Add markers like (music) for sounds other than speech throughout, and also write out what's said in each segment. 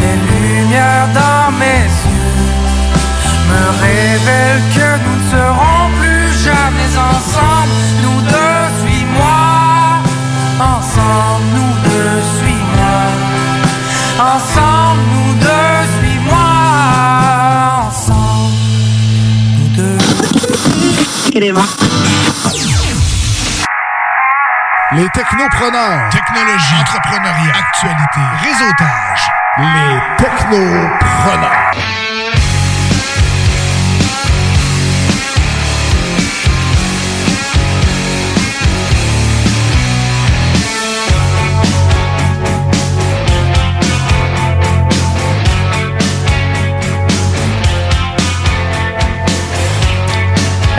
Les lumières dans mes yeux me révèlent que nous ne serons plus jamais ensemble. Nous deux, suis-moi. Ensemble, nous deux, suis-moi. Ensemble, nous deux, suis-moi. Ensemble, nous deux. Les technopreneurs. Technologie. Entrepreneuriat. Actualité. Réseautage. Les technopreneurs.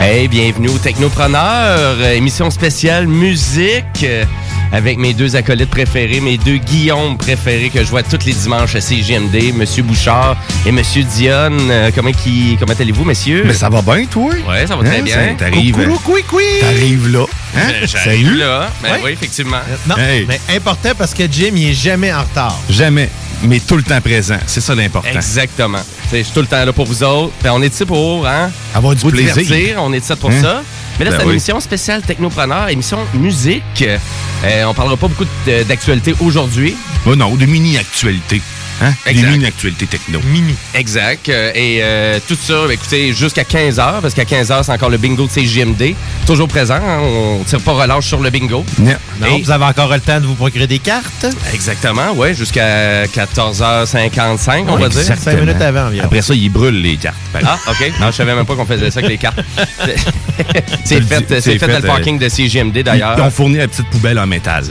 Hey, bienvenue au Technopreneur, euh, émission spéciale musique euh, avec mes deux acolytes préférés, mes deux Guillaume préférés que je vois tous les dimanches à CGMD, Monsieur Bouchard et Monsieur Dionne. Euh, comment qui, comment allez-vous, messieurs? Mais ça va bien, toi? Ouais, ça va très Hein, bien. T'arrives. Coucou, coucou, coucou. T'arrives là. Hein? J'arrive Salut. là. Ben oui, effectivement. Non, Hey. mais important parce que Jim, il est jamais en retard. Jamais. Mais tout le temps présent. C'est ça l'important. Exactement. T'sais, Je suis tout le temps là pour vous autres. Ben, on est ici pour hein, Avoir du vous plaisir. divertir. On est ici pour Hein? ça. Mais là, Ben c'est une émission spéciale Technopreneur, émission musique. Euh, on parlera pas beaucoup d'actualité aujourd'hui. Oh non, de mini-actualité. Hein? Des mini-actualités techno. Mini. Exact. Euh, et euh, tout ça, ben, écoutez, jusqu'à 15h, parce qu'à 15h, c'est encore le bingo de CJMD. Toujours présent, hein, on tire pas relâche sur le bingo. Non. Non, Et- vous avez encore le temps de vous procurer des cartes? Exactement, ouais, jusqu'à 14h55, on va dire. Cinq minutes avant environ. Après ça, ils brûlent les cartes. Ah, OK. (laughs) Non, je savais même pas qu'on faisait ça avec les cartes. (laughs) c'est fait, fait, fait, dans le parking de CJMD, d'ailleurs. Ils ont fourni la petite poubelle en métal.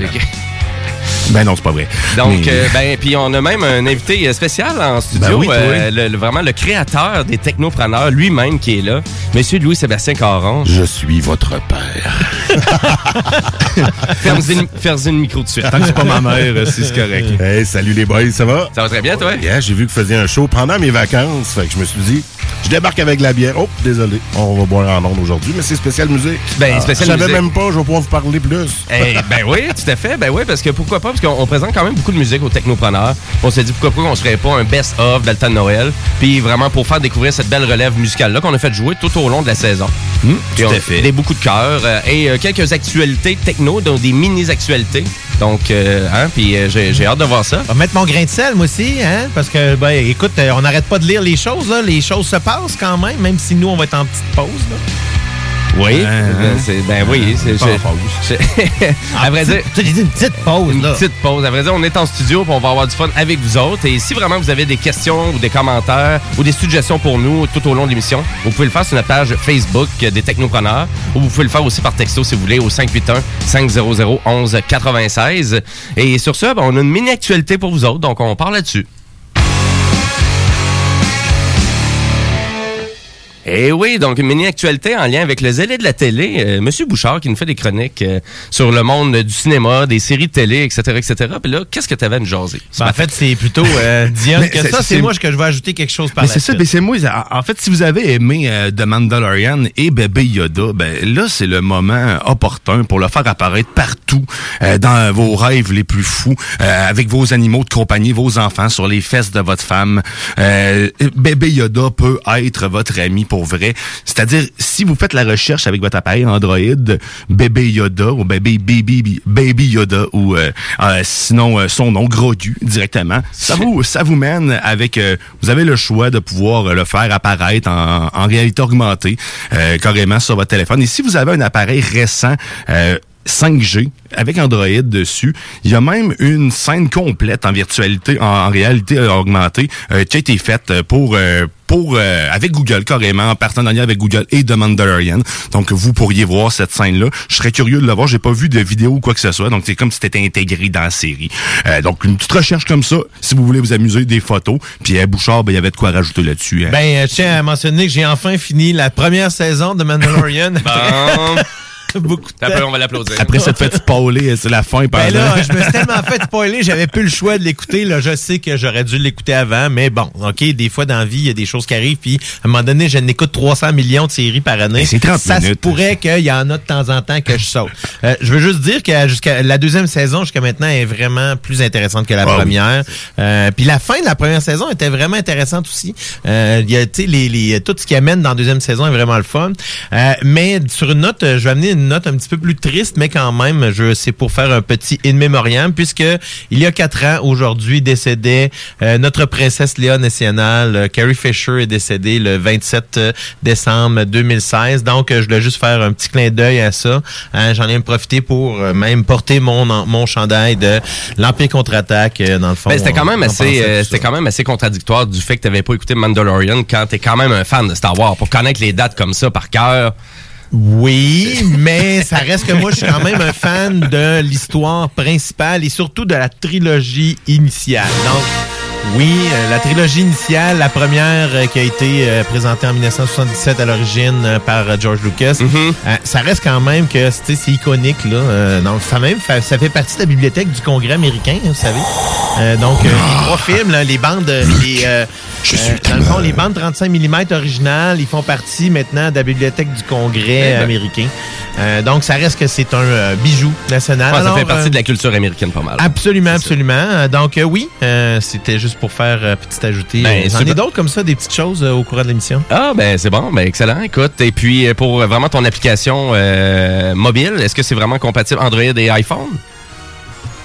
Ben non, c'est pas vrai. Donc, Mais- euh, ben, puis on a même un invité spécial en studio, Ben oui, euh, le- le- vraiment le créateur des technopreneurs lui-même qui est là, Monsieur Louis-Sébastien Caron. Je suis votre père. (laughs) Ferme-y le micro de suite. Tant que c'est pas ma mère, euh, c'est correct. (laughs) Hey, salut les boys, ça va? Ça va très bien, toi? Yeah, j'ai vu que vous faisiez un show pendant mes vacances, fait que je me suis dit, je débarque avec la bière. Oh, désolé, on va boire en ondes aujourd'hui, mais c'est spécial musique. Ben, spécial je savais même pas, je vais pouvoir vous parler plus. Eh, ben oui, tout à fait. Ben oui, parce que pourquoi pas? Parce qu'on on présente quand même beaucoup de musique aux technopreneurs. On s'est dit pourquoi pas qu'on se ferait pas un best-of de Noël. Puis vraiment pour faire découvrir cette belle relève musicale-là qu'on a fait jouer tout au long de la saison. Puis tout on- à fait. Des beaucoup de cœur euh, et euh, quelques actualités techno, donc des mini-actualités. Donc, euh, hein, puis j'ai hâte de voir ça. Je vais mettre mon grain de sel, moi aussi, hein? Parce que, ben, écoute, on n'arrête pas de lire les choses, là. Les choses se passent quand même, même si nous, on va être en petite pause, là. Oui. Hein, ben, c'est- ben oui. c'est- Pas je- à vrai dire, Tu dit une petite pause, Une petite pause. À vrai dire, on est en studio puis on va avoir du fun avec vous autres. Et si vraiment vous avez des questions ou des commentaires ou des suggestions pour nous tout au long de l'émission, vous pouvez le faire sur notre page Facebook euh, des Technopreneurs ou vous pouvez le faire aussi par texto si vous voulez au 581 500 11 96. Et sur ça, ben, on a une mini-actualité pour vous autres, donc on parle là-dessus. Eh oui, donc une mini-actualité en lien avec le zélé de la télé. Euh, Monsieur Bouchard qui nous fait des chroniques euh, sur le monde du cinéma, des séries de télé, etc., etc. Puis là, qu'est-ce que tu avais à nous jaser? Ben, en fait, c'est plutôt euh, (laughs) Diane Mais que c'est- ça. C'est moi que je vais ajouter quelque chose par Mais c'est ça, ben c'est moi. En fait, si vous avez aimé euh, The Mandalorian et Bébé Yoda, ben là, c'est le moment opportun pour le faire apparaître partout, euh, dans vos rêves les plus fous, euh, avec vos animaux de compagnie, vos enfants, sur les fesses de votre femme. Euh, Bébé Yoda peut être votre ami pour pour vrai. C'est-à-dire, si vous faites la recherche avec votre appareil Android, bébé Yoda ou bébé baby, baby Yoda ou euh, euh, sinon euh, son nom Grodu directement, ça vous ça vous mène avec. euh, vous avez le choix de pouvoir euh, le faire apparaître en, en réalité augmentée euh, carrément sur votre téléphone. Et si vous avez un appareil récent. Euh, 5G avec Android dessus. Il y a même une scène complète en virtualité, en, en réalité euh, augmentée, euh, qui a été faite euh, pour euh, pour euh, avec Google carrément en partenariat avec Google et The Mandalorian. Donc vous pourriez voir cette scène là. Je serais curieux de la voir. J'ai pas vu de vidéo ou quoi que ce soit. Donc c'est comme si c'était intégré dans la série. Euh, donc une petite recherche comme ça, si vous voulez vous amuser des photos. Puis à Bouchard, ben, il y avait de quoi rajouter là-dessus. hein. Ben, euh, je tiens à mentionner que j'ai enfin fini la première saison de Mandalorian. (laughs) Bon. (laughs) Beaucoup de Après, on va l'applaudir. Après cette fête spoiler, c'est la fin pendant. Ben là, je me suis tellement fait spoiler, j'avais plus le choix de l'écouter. Là, je sais que j'aurais dû l'écouter avant, mais bon, ok, des fois dans la vie, il y a des choses qui arrivent. Puis à un moment donné, je n'écoute 300 millions de séries par année. Ben, c'est 30 Ça se pourrait qu'il y en a de temps en temps que je saute. Euh, je veux juste dire que jusqu'à la deuxième saison jusqu'à maintenant est vraiment plus intéressante que la Ah oui. première. Euh, puis la fin de la première saison était vraiment intéressante aussi. Euh, Il y a, tu sais, les, les, tout ce qui amène dans la deuxième saison est vraiment le fun. Euh, mais sur une note, euh, je vais amener une note un petit peu plus triste, mais quand même, je c'est pour faire un petit in memoriam, puisque il y a quatre ans aujourd'hui décédait euh, notre princesse Léa nationale, euh, Carrie Fisher est décédée le 27 décembre 2016. Donc, euh, je voulais juste faire un petit clin d'œil à ça. Hein, J'en ai profité pour euh, même porter mon mon chandail de l'Empire contre-attaque euh, dans le fond. Ben, c'était quand même assez, euh, c'était quand même assez contradictoire du fait que tu n'avais pas écouté Mandalorian quand t'es quand même un fan de Star Wars pour connaître les dates comme ça par cœur. Oui, (laughs) mais ça reste que moi, je suis quand même un fan de l'histoire principale et surtout de la trilogie initiale. Donc, oui, euh, la trilogie initiale, la première euh, qui a été euh, présentée en 1977 à l'origine euh, par George Lucas, euh, ça reste quand même que c'est iconique. Là, Euh, donc, ça, même, fa- ça fait partie de la bibliothèque du Congrès américain, hein, vous savez. Euh, donc, euh, les trois films, là, les bandes, les, euh, Je suis euh, dans le fond, les bandes 35 mm originales, ils font partie maintenant de la bibliothèque du Congrès Eh ben. américain. Euh, donc, ça reste que c'est un euh, bijou national. Ouais, ça Alors, fait partie de la culture américaine pas mal. Absolument, absolument. Donc, oui, c'était juste pour faire euh, petit ajouté. Ben, J'en ai d'autres comme ça, des petites choses au courant de l'émission. Ah ben c'est bon, ben excellent. Écoute, et puis pour vraiment ton application euh, mobile, est-ce que c'est vraiment compatible Android et iPhone?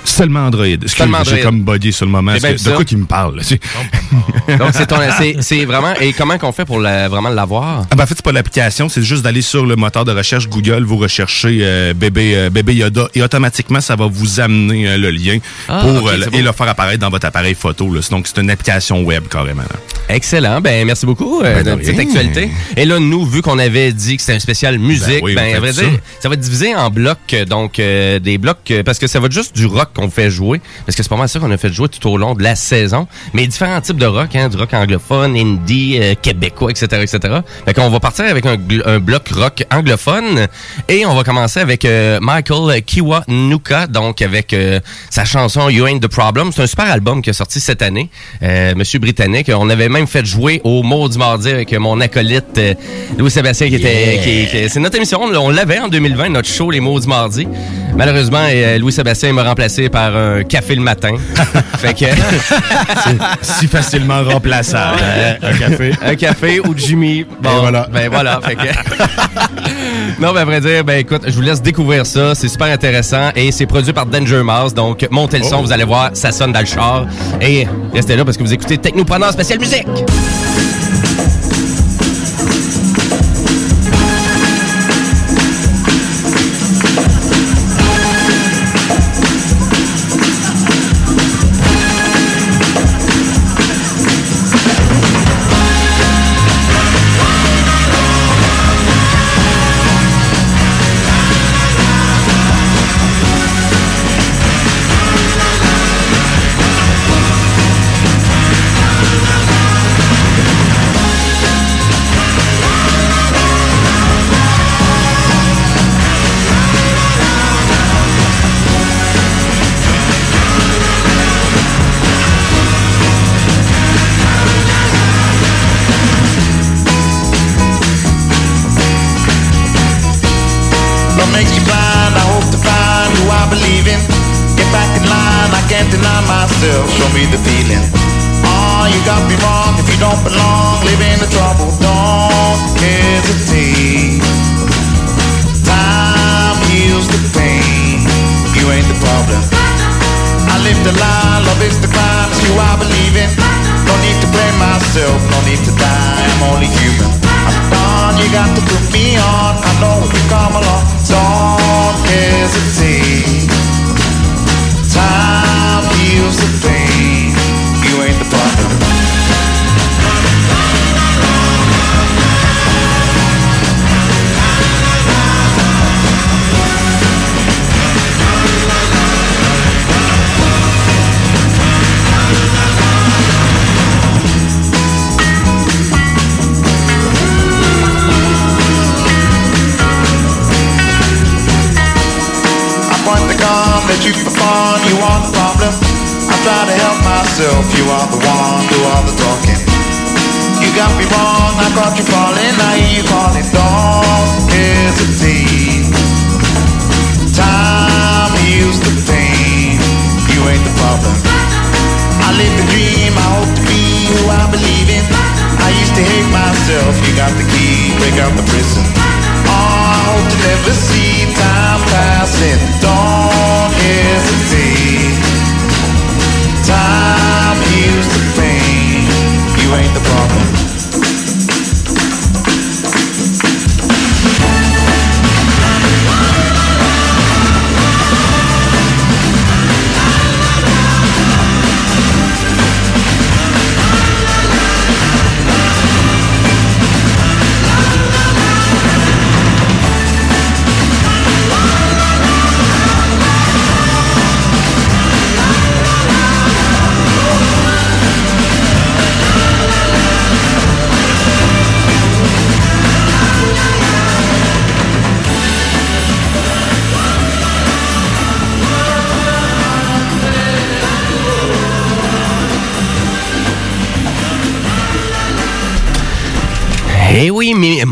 Seulement Android. Seulement Android. J'ai comme buggy sur le moment. Que- ça. De quoi qu'il me parle? là, tu sais? Donc c'est ton, c'est, c'est vraiment. Et comment qu'on fait pour la- vraiment l'avoir? Ah ben, en fait, c'est pas l'application, c'est juste d'aller sur le moteur de recherche Google, vous recherchez euh, bébé, euh, bébé Yoda et automatiquement, ça va vous amener euh, le lien Ah, pour bon. et le faire apparaître dans votre appareil photo. Là. Donc, c'est une application web carrément. là. Excellent. Ben merci beaucoup Ben, de cette actualité. Et là, nous, vu qu'on avait dit que c'était un spécial musique, Ben oui, ben, à vrai dire, ça. ça va être divisé en blocs, donc des blocs parce que ça va être juste du rock qu'on fait jouer, parce que c'est pas mal ça qu'on a fait jouer tout au long de la saison. Mais différents types de rock, hein, du rock anglophone, indie, euh, québécois, etc., etc. Fait qu'on va partir avec un, un bloc rock anglophone et on va commencer avec euh, Michael Kiwanuka, donc avec euh, sa chanson You Ain't the Problem. C'est un super album qui est sorti cette année, euh, Monsieur britannique. On avait même fait jouer au mot du mardi avec mon acolyte euh, Louis Sébastien qui était, qui, qui- c'est notre émission. On l'avait en 2020, notre show les mots du mardi. Malheureusement, euh, Louis Sébastien m'a remplacé par un café le matin. (laughs) fait que si facilement remplaçable. hein, un café. un café ou Jimmy. Bon, Et voilà. Ben voilà. Fait que... (laughs) non, ben à vrai dire, ben écoute, je vous laisse découvrir ça. C'est super intéressant et c'est produit par Danger Mouse. Donc, montez le son, Oh. vous allez voir, ça sonne dans le char. Et restez là parce que vous écoutez Technopreneur spécial musique.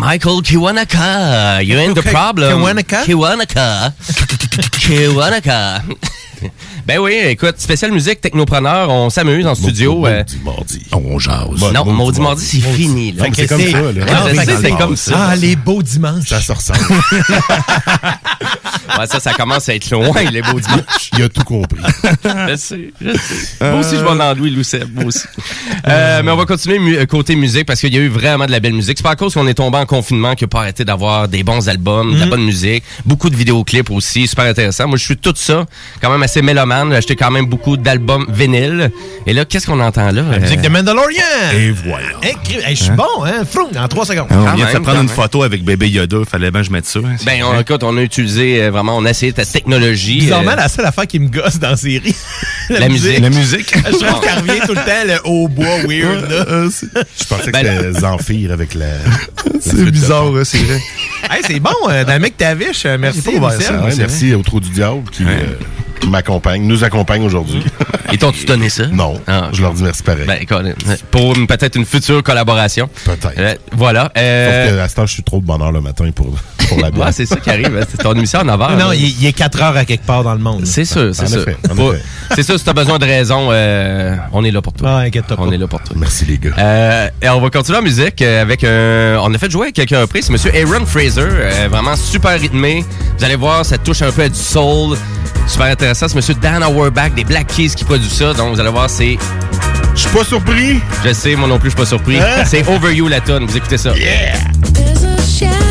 Oui, mi- Michael Kiwanaka, you ain't the Ki- problem. Kiwanaka? Kiwanaka. Kiwanaka. (laughs) Ben oui, écoute, spécial musique, technopreneur, on s'amuse en studio. euh, Maudit mardi. On jase. non, Maudit Mardi, c'est fini. c'est comme ça, là. Ah, c'est comme ça. Ah, les beaux dimanches. Ça se ressemble. (laughs) Ouais, ça, ça commence à être loin, les beaux dimanches. Il a tout compris. je sais, je sais. Moi aussi, je vais dans Louis moi aussi. Euh, mais on va continuer mu- côté musique parce qu'il y a eu vraiment de la belle musique. C'est pas à cause qu'on est tombé en confinement qu'il n'a pas arrêté d'avoir des bons albums, de la bonne musique, beaucoup de vidéoclips aussi, super intéressant. Moi, je suis tout ça, quand même assez mélomane. J'ai acheté quand même beaucoup d'albums vinyles. Et là, qu'est-ce qu'on entend là? La musique de Mandalorian. Et voilà. Hey, je suis bon, hein? Froum, en trois secondes. On Quand vient de prendre une photo avec bébé Yoda, fallait bien que je mette ça. hein. Ben, on, écoute, on a utilisé euh, vraiment, on a essayé ta technologie. Bizarrement, euh, la seule affaire qui me gosse dans la série. (laughs) La musique. La musique? (laughs) Je trouve qu'elle revient tout le temps, le haut bois weird, là. Je pensais que Ben, c'était Zamphir avec la. (laughs) C'est bizarre, hein, c'est vrai. Hey, c'est bon, euh, dans le mec Tavish. euh, Merci, Michel. ça, ouais, merci au Trou du Diable qui, euh, qui m'accompagne, nous accompagne aujourd'hui. (laughs) Ils t'ont-tu donné ça? Non, Ah. je leur dis merci pareil. Ben, pour peut-être une future collaboration. Peut-être. Euh, voilà. euh, Sauf que à ce temps, je suis trop de bonne heure le matin pour, pour la (laughs) bière. Ouais, c'est ça qui arrive. hein. C'est ton émission à 9 h. Non, il, il est 4 heures à quelque part dans le monde. C'est sûr, c'est En sûr. en. C'est sûr, si t'as besoin de raison, euh, on est là pour toi. Ah, inquiète-toi pas. On est là pour toi. Merci les gars. Euh, et on va continuer en musique avec un. On a fait jouer quelques reprises. C'est Monsieur Aaron Fraser, euh, vraiment super rythmé. Vous allez voir, ça touche un peu à du soul. Super intéressant. C'est Monsieur Dan Auerbach des Black Keys qui produit ça. Donc vous allez voir, c'est. Je suis pas surpris. Je sais, moi non plus, je suis pas surpris. Hein? C'est Over You la tonne. Vous écoutez ça. There's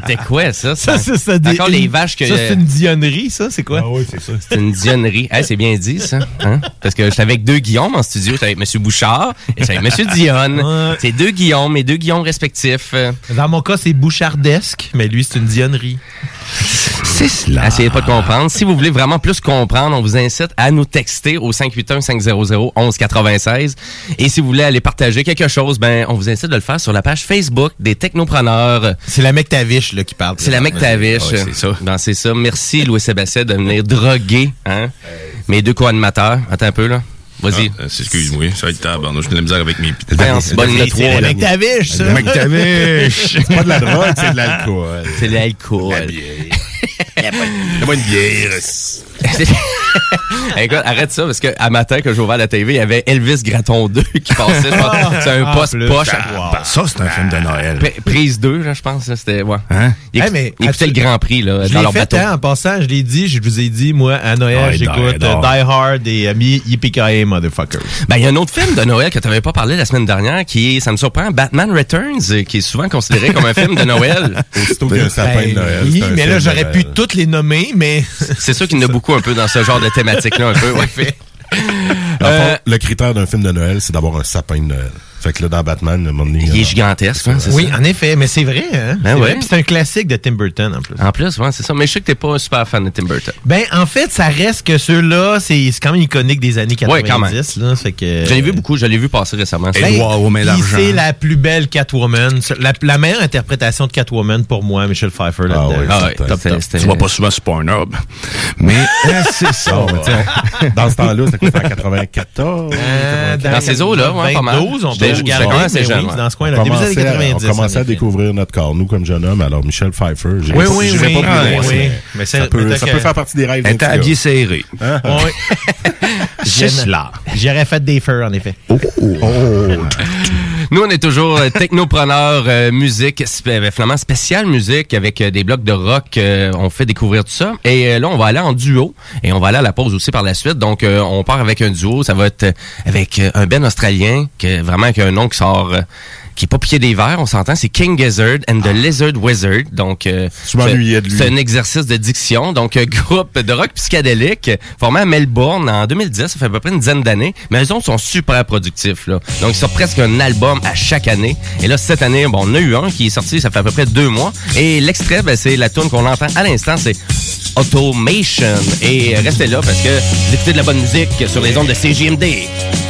C'était quoi, ça? Ça, c'est ça. des- Encore les vaches que... Ça, c'est une dionnerie, ça, c'est quoi? Ah oui, c'est ça. C'est une dionnerie. Hey, c'est bien dit, ça. Hein? Parce que j'étais avec deux Guillaume en studio. J'étais avec M. Bouchard et j'étais avec M. (laughs) Dionne. Ouais. C'est deux Guillaume, mes deux Guillaume respectifs. Dans mon cas, c'est bouchardesque, mais lui, c'est une dionnerie. C'est cela. Essayez pas de comprendre. Si vous voulez vraiment plus comprendre, on vous incite à nous texter au 581-500-1196. Et si vous voulez aller partager quelque chose, ben, on vous incite de le faire sur la page Facebook des Technopreneurs. C'est la McTavish là, qui parle. C'est la McTavish. Ouais, c'est ça. Ben, c'est ça. Merci, Louis-Sébastien, de venir droguer hein, mes deux co-animateurs. Attends un peu, là. Vas-y. Ah, euh, Excuse-moi, ça va être tabarnouche. J'ai de la misère avec mes... Hey, on se bonne le C'est trois, la là. McTavish, (laughs) ça. McTavish. C'est pas de la drogue, c'est de l'alcool. C'est l'alcool. Fais-moi une bière. (laughs) Écoute, arrête ça, parce que à matin, quand j'ai ouvert la TV, il y avait Elvis Graton 2 qui passait. pense. C'est un Ah, poste poche. Ben, Ça, c'est un film de Noël. Prise 2, là, je pense. C'était, ouais. Hein? Il, écoutait le Grand Prix, là, dans leur fait, bateau. hein, en passant, je l'ai dit, je vous ai dit, moi, à Noël, j'écoute Die Hard. Et euh, Yippee Motherfucker. Ben, il y a un autre film de Noël que tu n'avais pas parlé la semaine dernière qui est, ça me surprend, Batman Returns, euh, qui est souvent considéré comme un film de Noël. (laughs) Aussitôt qu'il y a un sapin de Noël. Ben, oui, mais là, j'aurais pu toutes les nommer, mais (laughs) C'est sûr qu'il y en a beaucoup un peu dans ce genre de thématique-là, un peu. Ouais. (laughs) Fond, Euh, le critère d'un film de Noël, c'est d'avoir un sapin de Noël. Fait que là, dans Batman, donné, Il est euh, gigantesque, hein, c'est oui, ça? en effet, mais c'est vrai, hein? Ben C'est ouais. vrai, puis c'est un classique de Tim Burton, en plus. En plus, ouais, c'est ça. Mais je sais que t'es pas un super fan de Tim Burton. Ben, en fait, ça reste que ceux-là, c'est c'est quand même iconique des années 90, Ouais, quand même. là, fait que... Je l'ai vu beaucoup, je l'ai vu passer récemment. Et- Ben, c'est la plus belle Catwoman. La, la meilleure interprétation de Catwoman pour moi, Michelle Pfeiffer Ah ouais, Ah ouais, top, top. Tu vois pas souvent Pornhub. Mais (laughs) euh, c'est ça. Tiens, dans ce temps-là, c'était quoi, en 94? Euh, Dans ces eaux-là, ouais, pas mal. 22, on J'étais- peut j'étais regarder, quand même jeune, dans ce On coin-là. Début des années commençait, à, 90. on commençait en à découvrir notre corps, nous, comme jeune homme. Alors, Michel Pfeiffer, j'ai Oui, oui, oui. pas oui. mais Mais c'est- ça peut, peut-être ça que- peut faire partie des rêves Elle était habillée serrée. Hein? Oui. (laughs) J'aurais fait des feux, en effet. Oh! (laughs) Nous, on est toujours euh, technopreneurs, euh, musique, spé- euh, finalement spécial musique avec euh, des blocs de rock. on fait découvrir tout ça. Et là, on va aller en duo et on va aller à la pause aussi par la suite. Donc, on part avec un duo. Ça va être avec un Ben australien, qui vraiment avec un nom qui sort... qui est pas pied des verres, on s'entend, c'est King Gizzard and the Lizard Wizard. Donc, euh, Je m'ennuyais de lui. c'est un exercice de diction. Donc, groupe de rock psychédélique formé à Melbourne en 2010. Ça fait à peu près une dizaine d'années. Mais eux autres sont super productifs. Là. Donc, ils sortent presque un album à chaque année. Et là, cette année, bon, on a eu un qui est sorti, ça fait à peu près deux mois. Et l'extrait, ben, c'est la tune qu'on entend à l'instant, c'est Automation. Et euh, restez là parce que vous écoutez de la bonne musique sur les ondes de CJMD.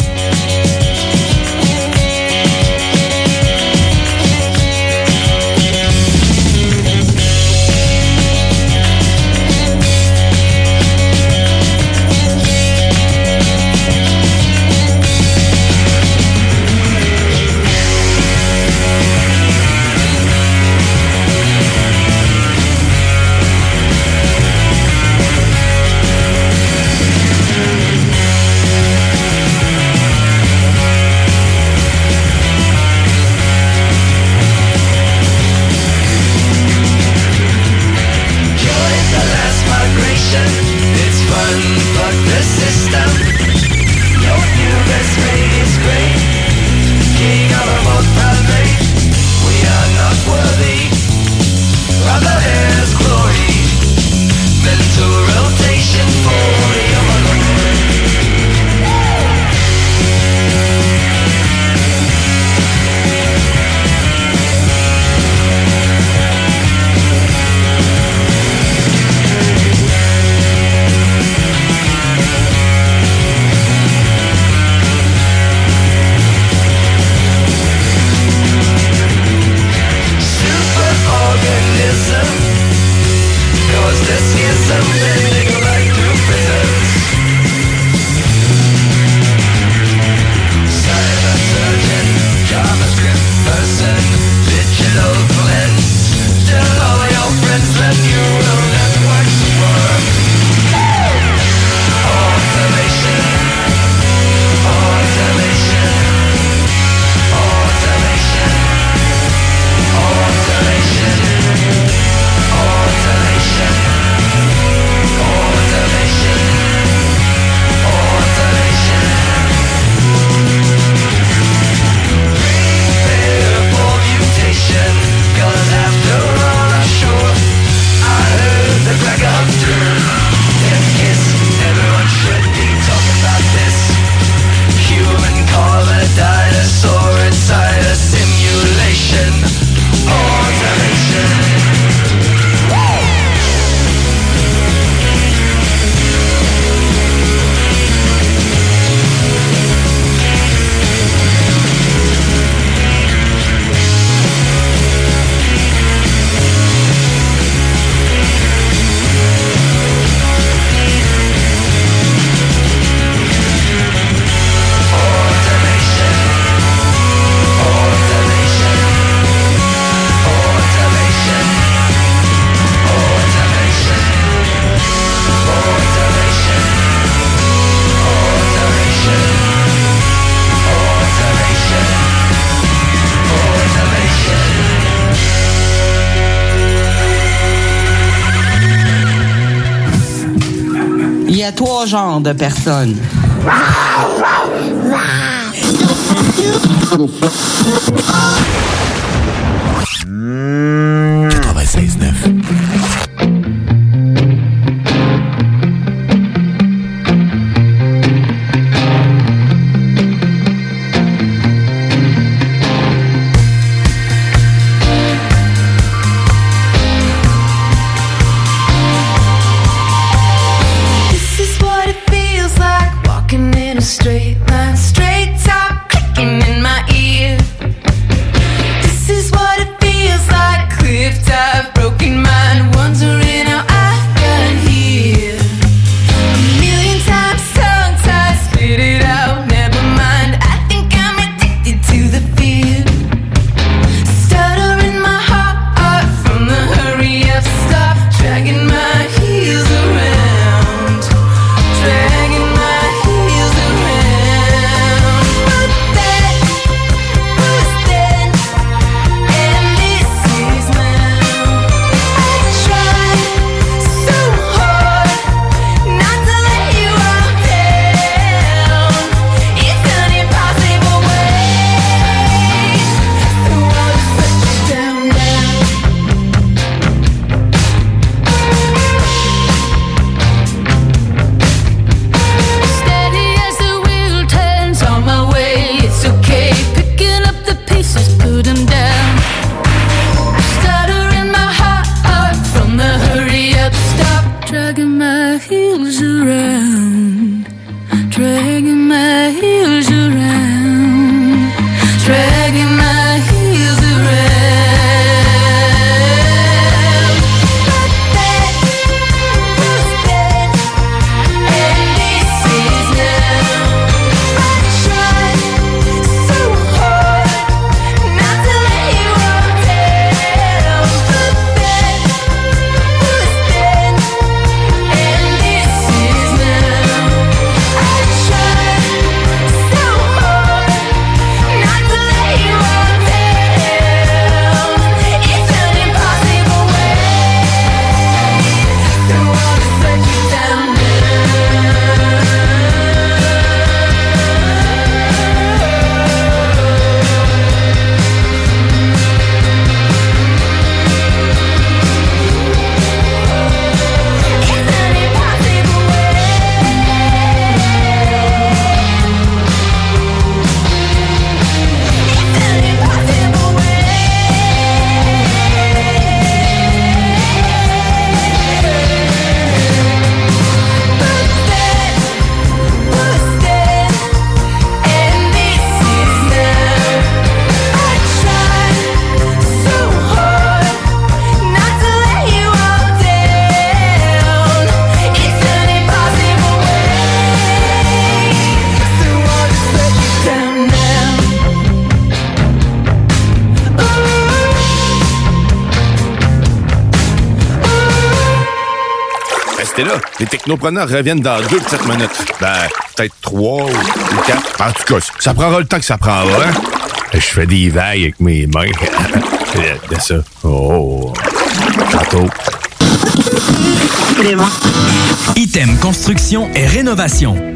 De personnes. Straight line, straight top clicking in my ear. Les technopreneurs reviennent dans deux petites minutes. Ben, peut-être trois ou ou quatre. En tout cas, ça prendra le temps que ça prendra. hein? Je fais des vagues avec mes mains. (laughs) de ça. Oh. Tantôt. Item Construction et Rénovation.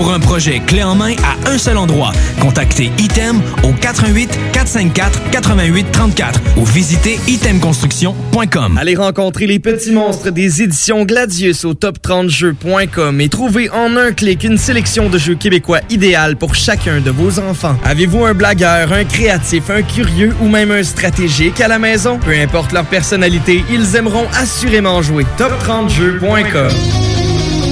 Pour un projet clé en main à un seul endroit, contactez Item au 88 454 88 34 ou visitez itemconstruction.com. Allez rencontrer les petits monstres des éditions Gladius au top30jeux.com et trouvez en un clic une sélection de jeux québécois idéal pour chacun de vos enfants. Avez-vous un blagueur, un créatif, un curieux ou même un stratégique à la maison? Peu importe leur personnalité, ils aimeront assurément jouer top30jeux.com.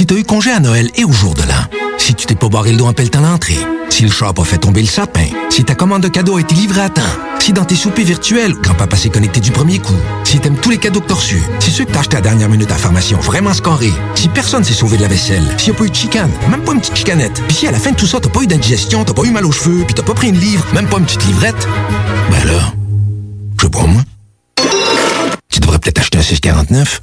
si t'as eu congé à Noël et au jour de l'an, si tu t'es pas barré le dos en pelletant l'entrée, si le chat a fait tomber le sapin, si ta commande de cadeau a été livrée à temps, si dans tes soupers virtuels, grand-papa s'est connecté du premier coup, si t'aimes tous les cadeaux que t'as reçus, si ceux que t'as achetés à la dernière minute à la ont vraiment scoré, si personne s'est sauvé de la vaisselle, s'il y a pas eu de chicane, même pas une petite chicanette, puis si à la fin de tout ça, t'as pas eu d'indigestion, t'as pas eu mal aux cheveux, puis t'as pas pris une livre, même pas une petite livrette, ben là, je sais pas moi. Tu devrais peut-être acheter un 649.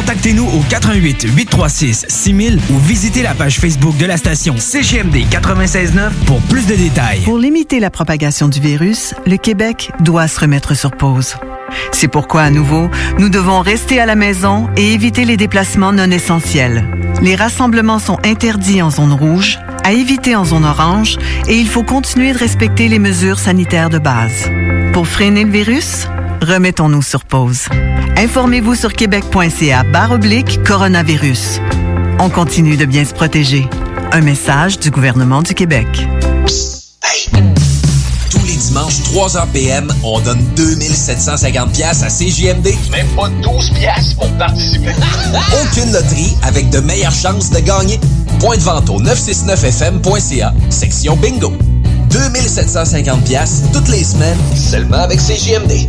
Contactez-nous au 88 836 6000 ou visitez la page Facebook de la station CGMD 969 pour plus de détails. Pour limiter la propagation du virus, le Québec doit se remettre sur pause. C'est pourquoi, à nouveau, nous devons rester à la maison et éviter les déplacements non essentiels. Les rassemblements sont interdits en zone rouge, à éviter en zone orange, et il faut continuer de respecter les mesures sanitaires de base. Pour freiner le virus, remettons-nous sur pause. Informez-vous sur québec.ca barre oblique coronavirus. On continue de bien se protéger. Un message du gouvernement du Québec. Tous les dimanches, 3h PM, on donne 2750 pièces à CJMD. Même pas 12 pièces pour participer. (laughs) Aucune loterie avec de meilleures chances de gagner. Point de vente au 969fm.ca, section bingo. 2750 pièces toutes les semaines, seulement avec CJMD.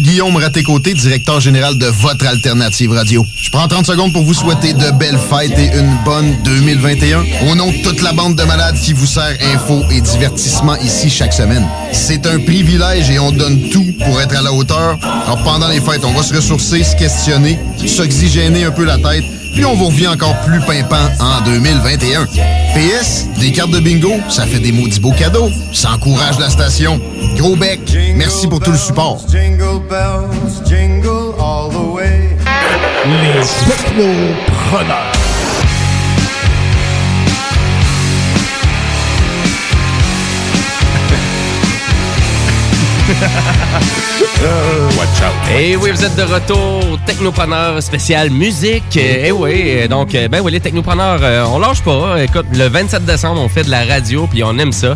Guillaume Raté-Côté, directeur général de votre alternative radio. Je prends 30 secondes pour vous souhaiter de belles fêtes et une bonne 2021. Au nom de toute la bande de malades qui vous sert info et divertissement ici chaque semaine. C'est un privilège et on donne tout pour être à la hauteur. Alors pendant les fêtes, on va se ressourcer, se questionner, s'oxygéner un peu la tête, puis on vous revient encore plus pimpant en 2021. PS, des cartes de bingo, ça fait des maudits beaux cadeaux. Ça encourage la station. Gros bec, merci pour tout le support. Les technopreneurs. (laughs) Watch out. Et oui, vous êtes de retour, Technopreneur spécial musique. Et oui, donc, euh, ben oui, les Technopreneurs, euh, on lâche pas. Écoute, le 27 décembre, on fait de la radio, puis on aime ça.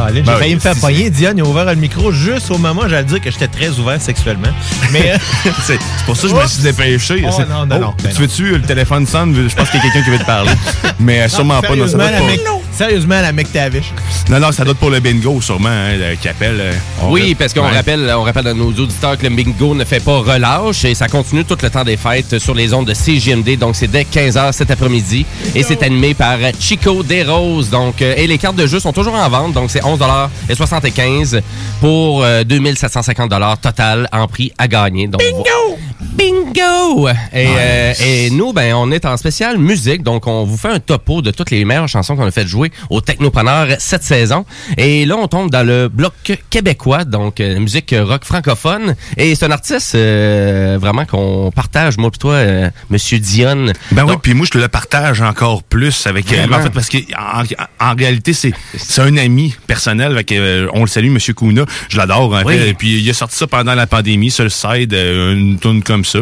Allez, j'ai Ben failli oui, me faire pogner. Diane, il a ouvert le micro juste au moment où j'allais dire que j'étais très ouvert sexuellement. Mais (laughs) c'est pour ça que je me suis dépêché. Oh, C'est- non, non, Oh, non, ben tu veux-tu, le téléphone sonne, je pense qu'il y a quelqu'un qui veut te parler. (laughs) Mais euh, sûrement pas. Non, ça mec, sérieusement, la mec Tavish. pas- non, non, ça doit être pour le bingo, sûrement, hein, euh, qui appelle. euh, Oui, parce qu'on Ouais. rappelle, on rappelle à nos auditeurs que le bingo ne fait pas relâche et ça continue tout le temps des fêtes sur les ondes de CGMD. Donc, c'est dès 15h cet après-midi et c'est animé par Chico Desroses. Donc, euh, et les cartes de jeu sont toujours en vente. Donc, c'est 11,75 pour euh, 2750 total en prix à gagner. Donc, Bingo! Bingo! Bingo! Et, euh, et nous, ben, on est en spécial musique, donc on vous fait un topo de toutes les meilleures chansons qu'on a fait jouer au Technopreneur cette saison. Et là, on tombe dans le bloc québécois, donc euh, musique rock francophone. Et c'est un artiste euh, vraiment qu'on partage, moi et toi, euh, Monsieur Dion. Ben oui, puis moi, je te le partage encore plus avec... Vraiment? en fait, parce que en, en réalité, c'est c'est un ami personnel. Avec, on le salue, Monsieur Kuna. Je l'adore. Oui. puis, il a sorti ça pendant la pandémie, sur le side, une tune comme ça.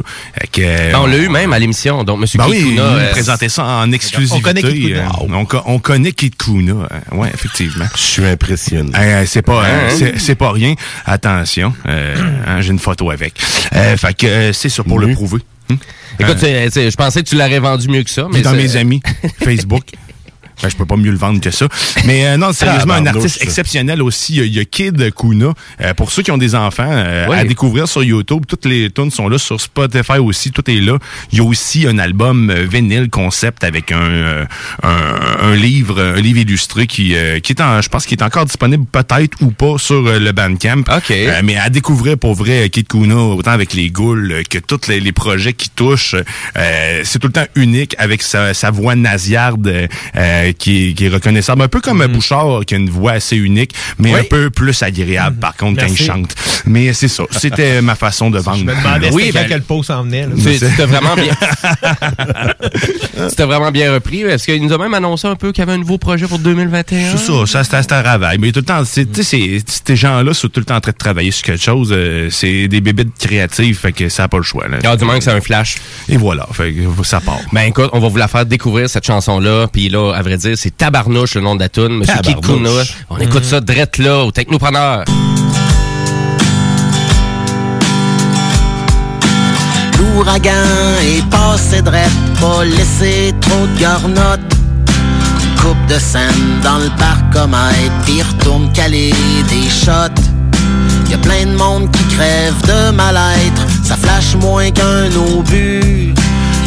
Que, euh, Ben, on l'a eu même à l'émission, donc Monsieur Ben oui, Kuna, il nous euh, présentait ça en exclusivité. On connaît. Euh, On, co- on connaît Kuna. euh, ouais, effectivement. Je suis impressionné. Euh, c'est pas, euh, Hein? c'est- pas rien. Attention, euh, hein, j'ai une photo avec. Euh, fait que euh, c'est ça pour le prouver. Hum? Écoute, Euh, je pensais que tu l'aurais vendu mieux que ça, mais dans mes amis (laughs) Facebook. Ben, je peux pas mieux le vendre que ça. Mais euh, non, sérieusement, un artiste exceptionnel aussi. Il y a- Kid Kuna. Euh, pour ceux qui ont des enfants, euh, Oui. à découvrir sur YouTube. Toutes les tunes sont là. Sur Spotify aussi, tout est là. Il y a aussi un album euh, vinyle concept avec un, euh, un, un livre, un livre illustré qui, euh, qui est en, je pense qu'il est encore disponible peut-être ou pas sur le Bandcamp. Euh, mais à découvrir pour vrai Kid Kuna, autant avec les goules que tous les, les projets qui touchent. euh, c'est tout le temps unique avec sa, sa voix nasillarde euh, qui, est, qui est reconnaissable. Un peu comme Mhm. Bouchard qui a une voix assez unique, mais Oui. un peu plus agréable par contre quand il chante. Mais c'est ça. C'était (laughs) ma façon de vendre. Je me demandais Oui, c'était ben, quand que le pot s'en venait. C'est- C'était vraiment bien. (laughs) C'était vraiment bien repris. Est-ce qu'il nous a même annoncé un peu qu'il y avait un nouveau projet pour 2021? C'est ça, ça c'était c'était un ravail. Mais tout le temps, c'est- tu sais, c'est- ces gens-là sont tout le temps en train de travailler sur quelque chose. euh, c'est des bébés créatifs, fait que ça n'a pas le choix. Là. Ah, du moins que c'est un flash. Et voilà, fait que ça part. Ben écoute, on va vous la faire découvrir cette chanson-là. Puis là, à vrai dire, c'est Tabarnouche le nom de la tune. Monsieur Kid Kuna. Tabarnouche. On écoute ça drette là au Technopreneur. L'ouragan est passé drette, pas laissé trop de garnottes. Coupe de scène dans le parcomètre, puis retourne caler des shots. Y a plein de monde qui crève de mal-être, ça flash moins qu'un obus.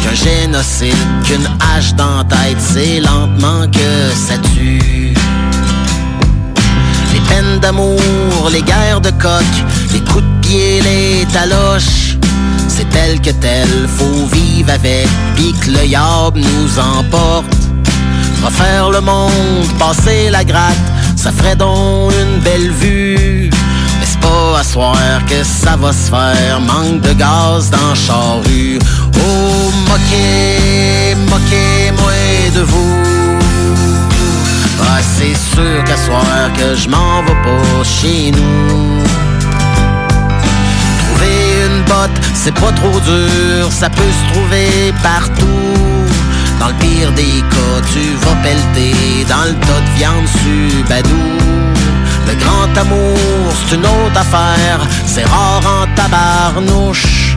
Qu'un génocide, qu'une hache dans c'est lentement que ça tue. Les peines d'amour, les guerres de coq, les coups de pied, les taloches. C'est tel que tel, faut vivre avec, pis que le yab nous emporte. Refaire le monde, passer la gratte, ça ferait donc une belle vue. Mais c'est pas à soir que ça va se faire, manque de gaz dans charrue. Oh, moquez, moquez-moi de vous. Ah, c'est sûr qu'à soir que je m'en vais pas chez nous. Trouver une botte, c'est pas trop dur, ça peut se trouver partout. Dans le pire des cas, tu vas pelleter dans le tas de viande subadou. Le grand amour, c'est une autre affaire, c'est rare en tabarnouche.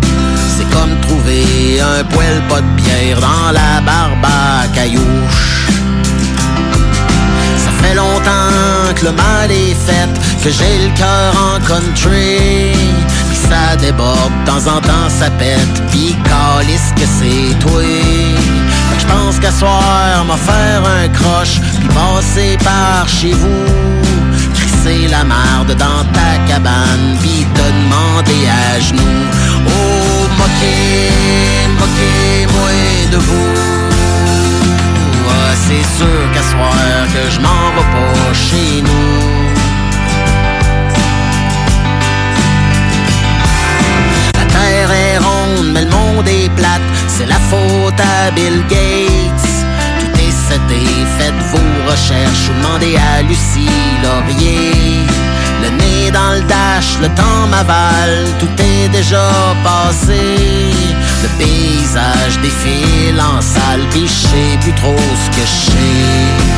Comme trouver un poêle pas de bière dans la barbe à caillouche. Ça fait longtemps que le mal est fait, que j'ai le cœur en country. Pis ça déborde, de temps en temps ça pète, pis calisse que c'est toi. Que j'pense qu'à soir, m'a un croche, pis passer par chez vous. Crisser la marde dans ta cabane, pis te demander à genoux. Oh, moquez, moquez-moi de vous. Ah, c'est sûr qu'à soir que je m'en vais pas chez nous. La terre est ronde, mais le monde est plate. C'est la faute à Bill Gates. Tout est seté, faites vos recherches ou demandez à Lucie Laurier. Le nez dans le dash, le temps m'avale, tout est déjà passé. Le paysage défile en salle, sais plus trop ce que je.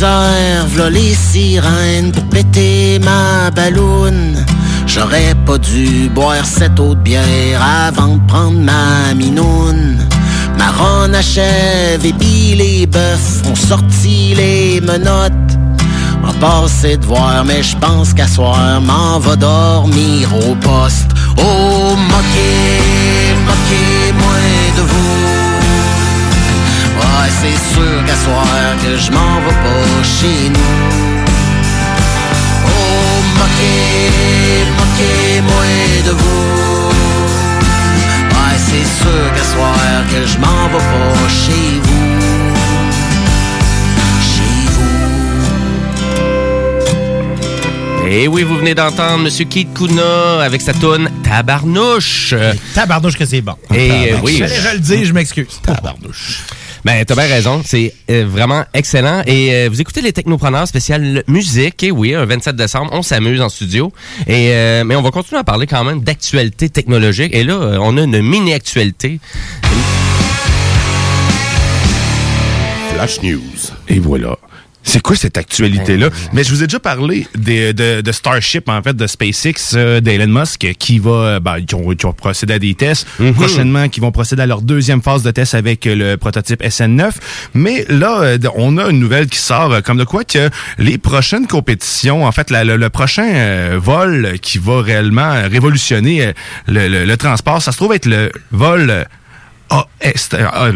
V'là les sirènes pour péter ma balloune. J'aurais pas dû boire cette eau de bière avant de prendre ma minoune. Ma ronde achève et puis les bœufs ont sorti les menottes. M'a passé de voir, mais je pense qu'à soir, m'en va dormir au poste. Oh, moquez, moquez-moi de vous. Ouais, c'est sûr qu'à soir que je m'en vais pas chez nous. Oh, moquez, moquez-moi de vous. Ouais, c'est sûr qu'à soir que je m'en vais pas chez vous. Et Eh oui, vous venez d'entendre Monsieur Keith Kuna avec sa toune Tabarnouche. Tabarnouche que c'est bon. Et euh, oui. J'allais je le dire, je m'excuse. Tabarnouche. Ben, t'as bien raison. C'est euh, vraiment excellent. Et euh, vous écoutez les Technopreneurs spécial musique. Et oui, un 27 décembre, on s'amuse en studio. Et euh, mais on va continuer à parler quand même d'actualité technologique. Et là, euh, on a une mini-actualité. Flash News. Et voilà. C'est quoi cette actualité-là? Mais je vous ai déjà parlé des- de, de Starship, en fait, de SpaceX, euh, d'Elon Musk, qui va, euh, ben, qui, ont, qui ont procédé à des tests. Prochainement, qui vont procéder à leur deuxième phase de test avec euh, le prototype SN9. Mais là, on a une nouvelle qui sort, comme de quoi que les prochaines compétitions, en fait, la- le, le prochain euh, vol qui va réellement révolutionner le, le- le transport, ça se trouve être le vol... euh, ah, est- ah,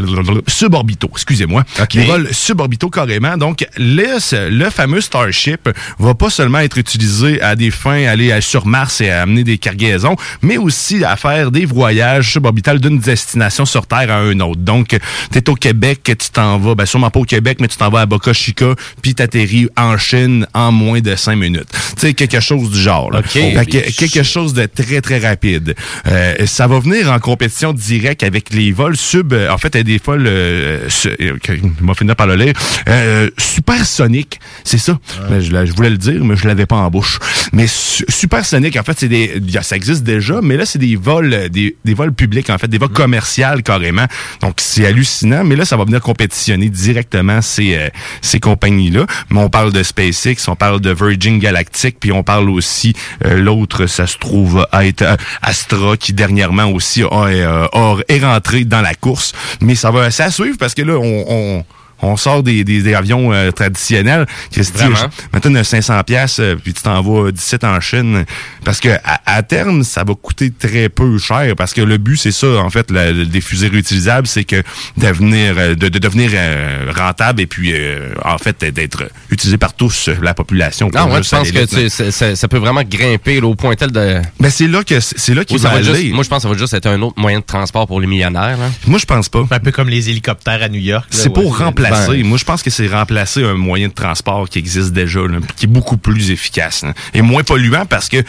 suborbitaux, excusez-moi. Les vols suborbitaux carrément. Donc, le, le fameux Starship va pas seulement être utilisé à des fins, aller sur Mars et à amener des cargaisons, mais aussi à faire des voyages suborbitales d'une destination sur Terre à un autre. Donc, tu es au Québec, tu t'en vas, ben sûrement pas au Québec, mais tu t'en vas à Boca Chica, puis t'atterris en Chine en moins de cinq minutes. Tu sais, quelque chose du genre. là. Fait que quelque chose de très, très rapide. Euh, ça va venir en compétition directe avec les vols sub... euh, En fait, a des vols... Euh, euh, finir par le lire. Euh, supersonique, c'est ça. Je, la- je voulais le dire, mais je l'avais pas en bouche. Mais su- supersonique, en fait, c'est des... Ça existe déjà, mais là, c'est des vols des, des vols publics, en fait, des vols commerciaux carrément. Donc, c'est hallucinant. Mais là, ça va venir compétitionner directement ces, euh, ces compagnies-là. Mais on parle de SpaceX, on parle de Virgin Galactic, puis on parle aussi, euh, l'autre, ça se trouve à être Astra, qui dernièrement aussi a, a- est rentré dans la course. Mais ça va ça parce que là, on... on on sort des, des, des avions euh, traditionnels. Christy, Maintenant, un 500 pièces puis tu t'en vas 17 en Chine. Parce que à, à terme, ça va coûter très peu cher. Parce que le but, c'est ça, en fait, la- le- des fusées réutilisables, c'est que devenir, euh, de, de devenir euh, rentable et puis, euh, en fait, d'être utilisé par tous euh, la population. Non, moi, je pense que tu- ça, ça- ça peut vraiment grimper là, au point tel de. Ben, c'est là que c'est là qu'il va juste- aller. moi, je pense que ça va juste être un autre moyen de transport pour les millionnaires. là. Moi, je pense pas. Un peu comme les hélicoptères à New York. C'est pour ouais. Remplacer. Moi, je pense que c'est remplacer un moyen de transport qui existe déjà, là, qui est beaucoup plus efficace là, et moins polluant parce que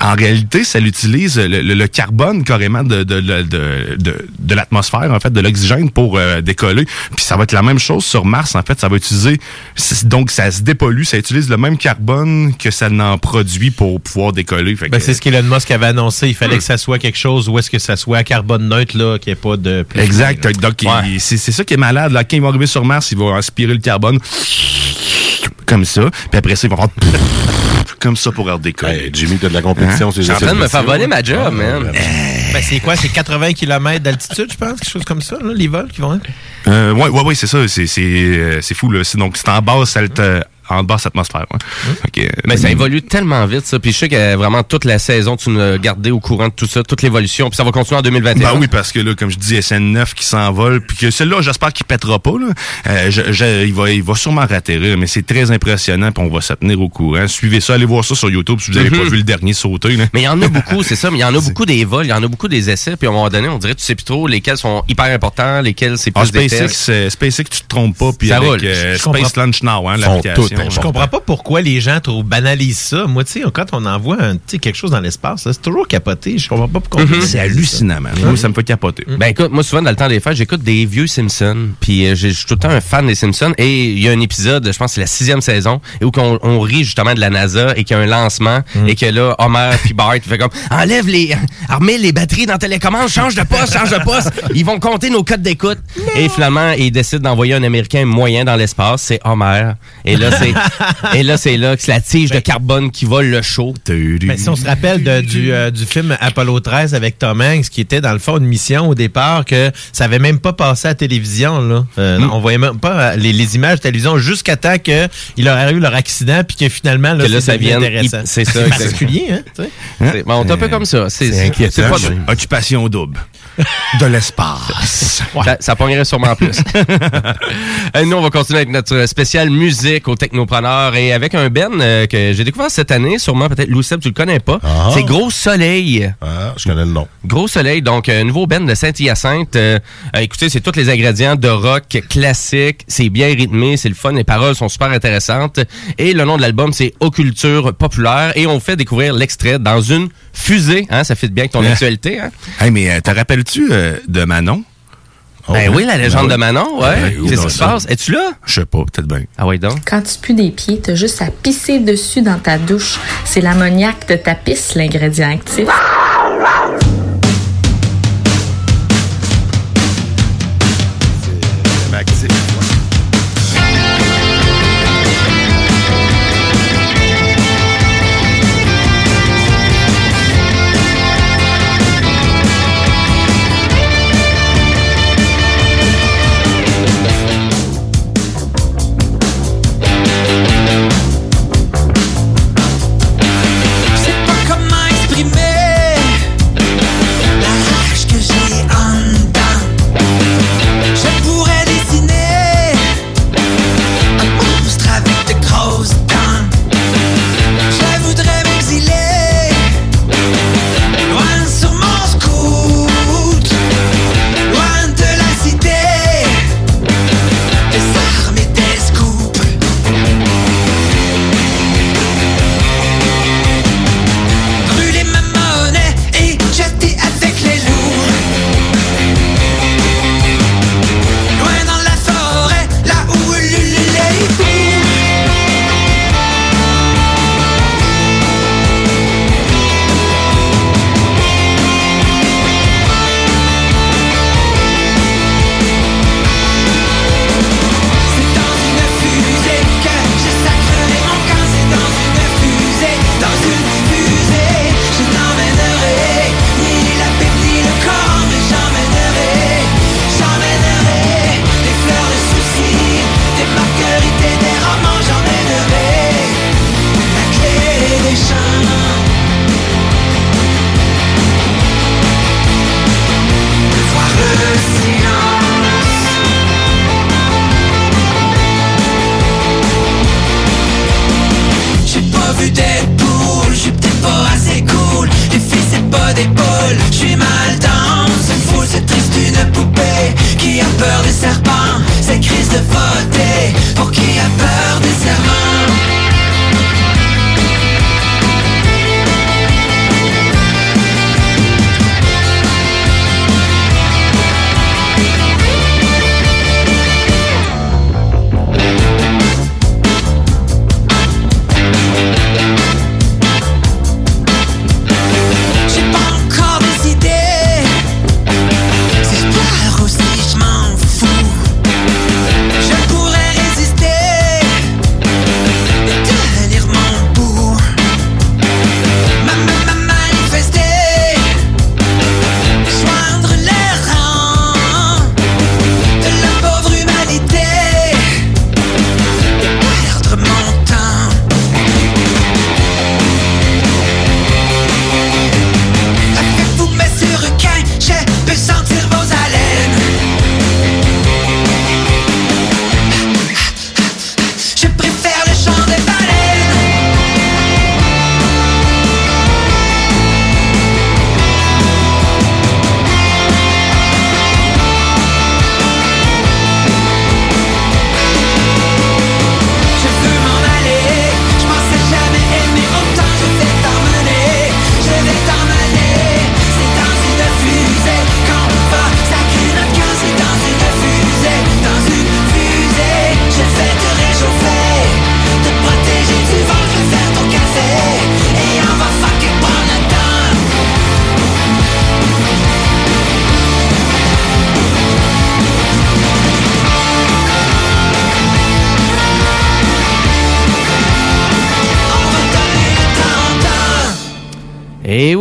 en réalité, ça utilise le, le- le carbone carrément de, de, de, de, de- l'atmosphère, en fait, de l'oxygène pour euh, décoller. Puis ça va être la même chose sur Mars, en fait. Ça va utiliser, donc ça se dépollue, ça utilise le même carbone que ça n'en produit pour pouvoir décoller. Ben, c'est ce qu'Elon Musk avait annoncé. Il fallait que ça soit quelque chose où est-ce que ça soit à carbone neutre, là, qu'il n'y ait pas de... Exact. Donc, il- c'est c'est ça qui est malade. Là. Quand il va arriver sur Mars, il va aspirer le carbone comme ça. Puis après ça, il va faire (laughs) comme ça pour redécoller. Jimmy, t'as de la compétition. Hein? Je suis en train de me faire voler ma job, man. Ben, c'est quoi? C'est 80 km d'altitude, je pense? Quelque chose comme ça, là, les vols qui vont être? Euh, ouais, ouais, ouais, c'est ça. C'est, c'est, euh, c'est fou, là. C'est- donc, c'est en basse, en basse atmosphère. ouais. Que, euh, Mais ça évolue tellement vite, ça. Puis je sais que vraiment toute la saison, tu nous as gardé au courant de tout ça, toute l'évolution. Puis ça va continuer en 2021. Ben oui, parce que là, comme je dis, SN9 qui s'envole, puis que celui-là, j'espère qu'il pètera pas. Là. Euh, je- je- il, va, il va sûrement ratterrir, mais c'est très impressionnant, puis on va se tenir au courant. Suivez ça, allez voir ça sur YouTube si vous n'avez pas vu le dernier sauter. Là. Mais il y en a beaucoup, (laughs) c'est ça, mais il y en a beaucoup des vols, il y en a beaucoup des essais, puis à un moment donné, on dirait tu sais plus trop lesquels sont hyper importants, lesquels c'est plus Ah, SpaceX, euh, SpaceX, tu te trompes pas, puis Ça avec euh, Space Launch Now, hein, l'application. Je comprends pas pourquoi les gens trop banalisent ça. Moi, tu sais, quand on envoie un, quelque chose dans l'espace, c'est toujours capoté. Je comprends pas pourquoi. fait C'est hallucinant, man. Moi, ça me fait capoter. Ben écoute, moi souvent dans le temps des fêtes, j'écoute des vieux Simpsons, puis euh, je suis tout le temps un fan des Simpsons. Et il y a un épisode, je pense que c'est la sixième saison, où on, on rit justement de la NASA et qu'il y a un lancement et que là Homer puis Bart fait comme enlève les, remets les batteries dans télécommande, change de poste, change de poste. Ils vont compter nos codes d'écoute. Et finalement, ils décident d'envoyer un Américain moyen dans l'espace, c'est Homer. Et là c'est (laughs) Et là, c'est là que c'est la tige de carbone qui vole le show. Mais si on se rappelle de- du, euh, du film Apollo 13 avec Tom Hanks, qui était dans le fond une mission au départ que ça avait même pas passé à la télévision. Là. Euh, Hmm. On voyait même pas euh, les, les images de télévision jusqu'à temps qu'il aurait eu leur accident puis que finalement là, Que là, c'est ça devenu vienne. intéressant. C'est ça, particulier, hein? bon, on est un peu comme ça. C'est inquiétant. c'est pas- ça. Occupation double. De l'espace. (laughs) Ça, ça pognerait sûrement plus. (laughs) Euh, Nous, on va continuer avec notre spécial musique au Technopreneur et avec un Ben euh, que j'ai découvert cette année, sûrement peut-être Louis Seb, tu le connais pas. Ah. C'est Gros Soleil. Ah, je connais le nom. Gros Soleil, donc un nouveau Ben de Saint-Hyacinthe. Euh, euh, écoutez, c'est tous les ingrédients de rock classique. C'est bien rythmé, c'est le fun, les paroles sont super intéressantes. Et le nom de l'album, c'est Occulture populaire. Et on fait découvrir l'extrait dans une fusée. Hein, ça fit bien avec ton Ouais. actualité. Hein? Hey, mais euh, te rappelles-tu euh, de Manon? Ben oui, la légende de Manon, ouais. Ben, Qu'est-ce qui se ça? passe? Es-tu là? Je sais pas, peut-être bien. Ah oui, donc. Quand tu pues des pieds, t'as juste à pisser dessus dans ta douche. C'est l'ammoniaque de ta pisse, l'ingrédient actif.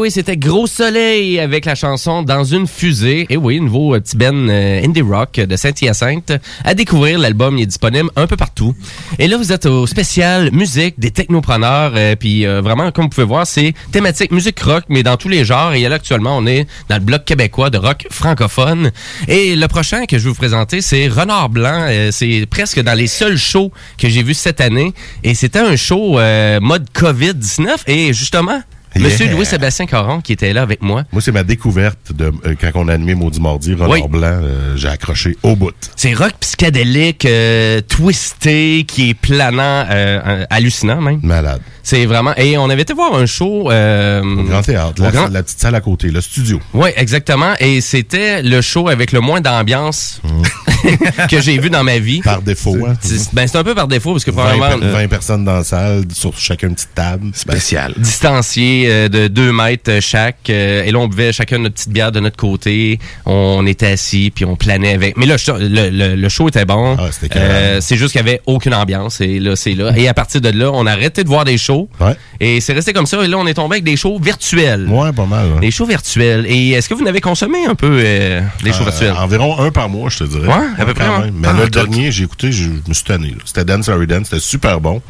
Oui, c'était Gros Soleil avec la chanson Dans une fusée. Et oui, nouveau euh, petit ben indie rock de Saint-Hyacinthe. À découvrir, l'album est disponible un peu partout. Et là, vous êtes au spécial musique des technopreneurs. euh, Puis euh, vraiment, comme vous pouvez voir, c'est thématique musique rock, mais dans tous les genres. Et là, actuellement, on est dans le bloc québécois de rock francophone. Et le prochain que je vais vous présenter, c'est Renard Blanc. C'est presque dans les seuls shows que j'ai vus cette année. Et c'était un show mode COVID-19. Et justement... Monsieur Yeah. Louis-Sébastien Caron qui était là avec moi. Moi, c'est ma découverte de euh, quand on a animé Maudit Mardi, Renard Oui. Blanc, euh, j'ai accroché au bout. C'est rock psychédélique, euh, twisté, qui est planant, euh, hallucinant même. Malade. C'est vraiment... Et on avait été voir un show... Euh, Au Grand Théâtre, au la, Grand- la petite salle à côté, le studio. Oui, exactement. Et c'était le show avec le moins d'ambiance (laughs) que j'ai vu dans ma vie. Par défaut, hein? C'est ben, c'est un peu par défaut, parce que 20, probablement... pe- 20 personnes dans la salle, sur chacun une petite table. Spécial. distanciés euh, de deux mètres euh, chaque. euh, et là, on buvait chacun notre petite bière de notre côté. On était assis, puis on planait avec. Mais là, le, le- le show était bon. Ah, c'était Euh, c'est juste qu'il y avait aucune ambiance. Et là, c'est là. Et à partir de là, on a arrêté de voir des shows. Et c'est resté comme ça. Et là, on est tombé avec des shows virtuels. Ouais, pas mal. Des shows virtuels. Et est-ce que vous n'avez consommé un peu euh, des shows Euh, virtuels? Environ un par mois, je te dirais. Ouais, à peu près, même. Mais Ah, le tout. dernier, j'ai écouté, je me suis tanné. C'était Dance Harry Dance, c'était super bon.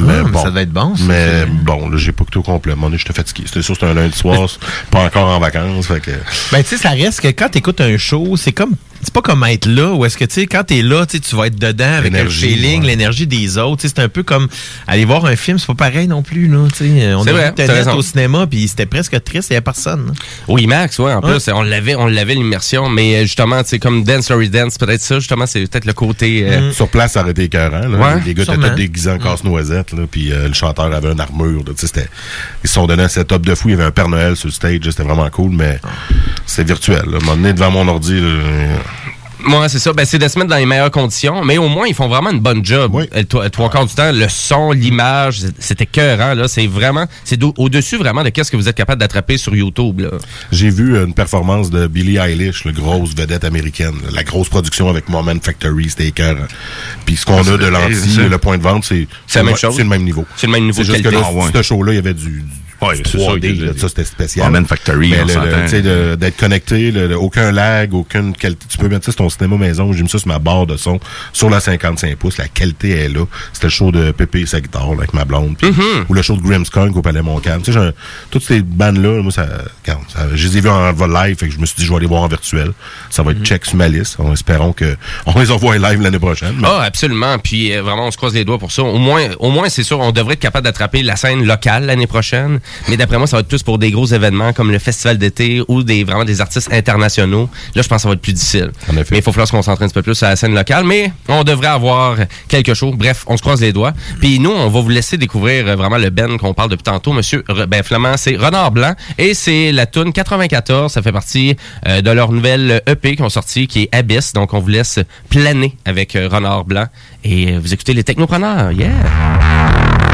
Mais Ah, mais bon. ça devait être bon, ça. Mais bon, là, j'ai pas écouté au complet. Donné, j'étais fatigué. C'était sûr, c'était un lundi soir, (laughs) pas encore en vacances. Fait que... Ben, tu sais, ça reste que quand t'écoutes un show, c'est comme. C'est pas comme être là, ou est-ce que, tu sais, quand t'es là, tu vas être dedans avec le feeling, ouais. l'énergie des autres. C'est un peu comme aller voir un film, c'est pas pareil non plus, là. On C'est a vrai, au cinéma, puis c'était presque triste, il y avait personne. là. Oui, Max, ouais, en Ouais. plus, on l'avait, on l'avait l'immersion, mais euh, justement, tu sais, comme Dance Story Dance, peut-être ça, justement, c'est peut-être le côté. euh, Sur place, ça aurait été écœurant. Là. Ouais, les gars étaient tous déguisés en casse-noisette, là, puis euh, le chanteur avait une armure. là, c'était- ils se sont donné un setup de fou. Il y avait un Père Noël sur le stage. C'était vraiment cool, mais c'était virtuel. Là. À un moment donné, devant mon ordi, là, Moi, c'est ça. Ben, c'est de se mettre dans les meilleures conditions, mais au moins, ils font vraiment une bonne job. Euh, Trois, trois quarts du temps, le son, l'image, c'est- c'était cœurant, là. C'est vraiment, c'est au-dessus vraiment de qu'est-ce que vous êtes capable d'attraper sur YouTube, là. J'ai vu une performance de Billie Eilish, la grosse vedette américaine. La grosse production avec Moment Factory, c'était écœurant. Puis ce qu'on Ah, a de ça. le point de vente, c'est C'est la même chose. C'est le même niveau. C'est le même niveau C'est juste que là, Ah, ouais. ce show-là, il y avait du, du Ouais, c'est ça, 3D, il y a là, des- ça c'était spécial. Factory, on d'être connecté, le- le- aucun lag, aucune qualité. Tu peux mettre ça sur ton cinéma maison, j'ai mis ça sur ma barre de son, sur la 55 pouces, la qualité est là. C'était le show de Pépé et sa guitare, là, avec ma blonde. Mm-hmm. Ou le show de Grimmskunk au Palais Montcalm. Tu sais, toutes ces bandes-là, moi, ça, regarde, ça- je les ai vues en live, fait que je me suis dit, je vais aller voir en virtuel. Ça va être Mm-hmm. check sur ma liste. En espérant que, (laughs) on les envoie live l'année prochaine. mais- Ah, absolument. Puis euh, vraiment, on se croise les doigts pour ça. Au moins, au moins, c'est sûr, on devrait être capable d'attraper la scène locale l'année prochaine. Mais d'après moi, ça va être plus pour des gros événements comme le festival d'été ou des vraiment des artistes internationaux. Là, je pense que ça va être plus difficile. Mais il faut falloir se concentrer un petit peu plus sur la scène locale. Mais on devrait avoir quelque chose. Bref, on se croise les doigts. Puis nous, on va vous laisser découvrir euh, vraiment le Ben qu'on parle depuis tantôt, Monsieur ben, Flamand. C'est Renard Blanc et c'est la tune 94. Ça fait partie euh, de leur nouvelle EP qui ont sorti, qui est Abyss. Donc, on vous laisse planer avec euh, Renard Blanc et euh, vous écoutez les Technopreneurs. Yeah!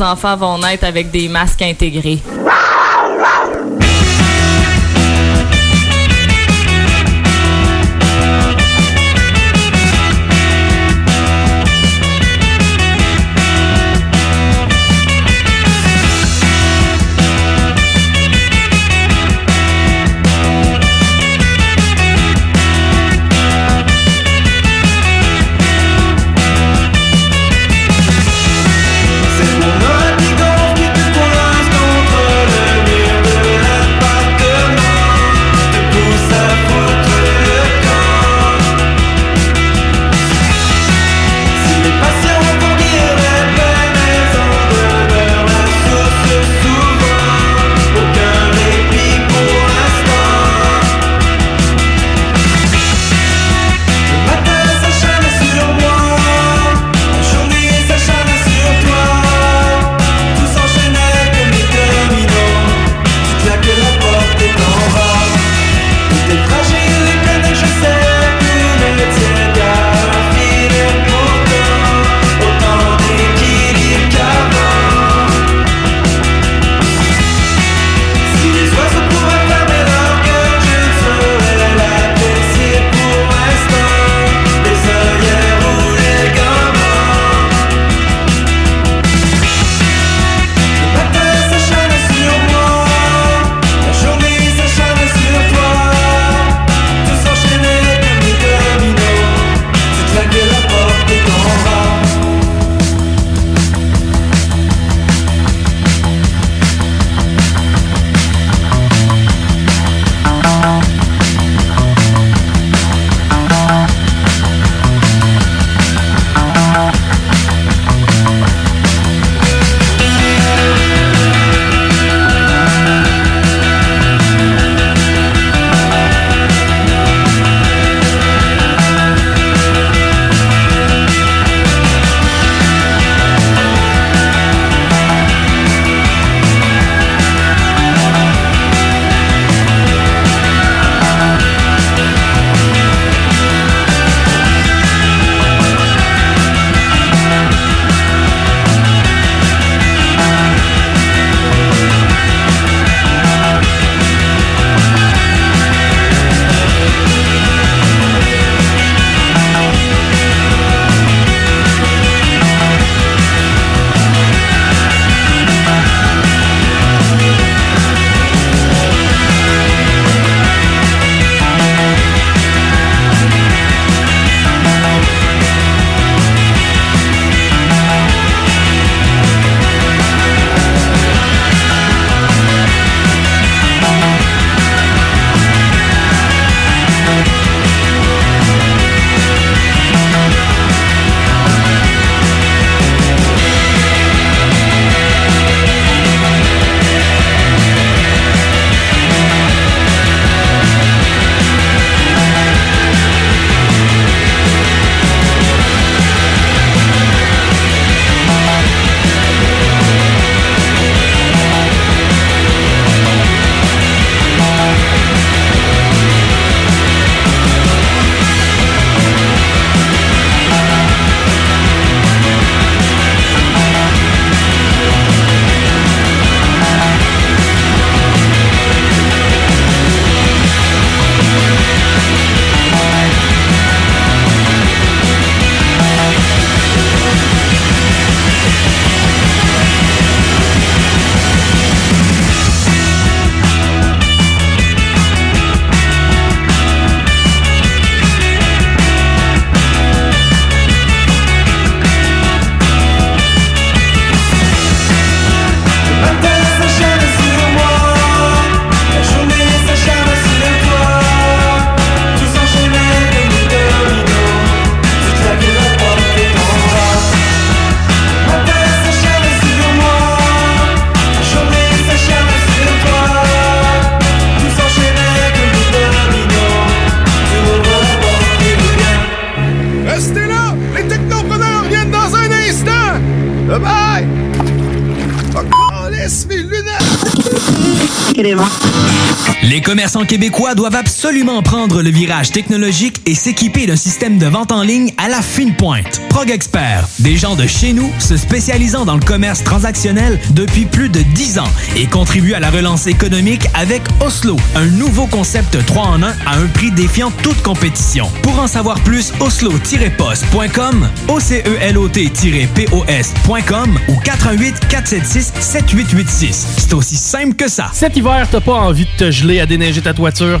Enfants vont naître avec des masques intégrés. Doivent absolument prendre le virage technologique et s'équiper d'un système de vente en ligne à la fine pointe. Prog Expert, des gens de chez nous se spécialisant dans le commerce transactionnel depuis plus de 10 ans et contribuent à la relance économique avec Oslo, un nouveau concept 3 en 1 à un prix défiant toute compétition. Pour en savoir plus, oslo-post.com, OCELOT-POS.com ou 418 476 7886. C'est aussi simple que ça. Cet hiver, t'as pas envie de te geler à déneiger ta toiture?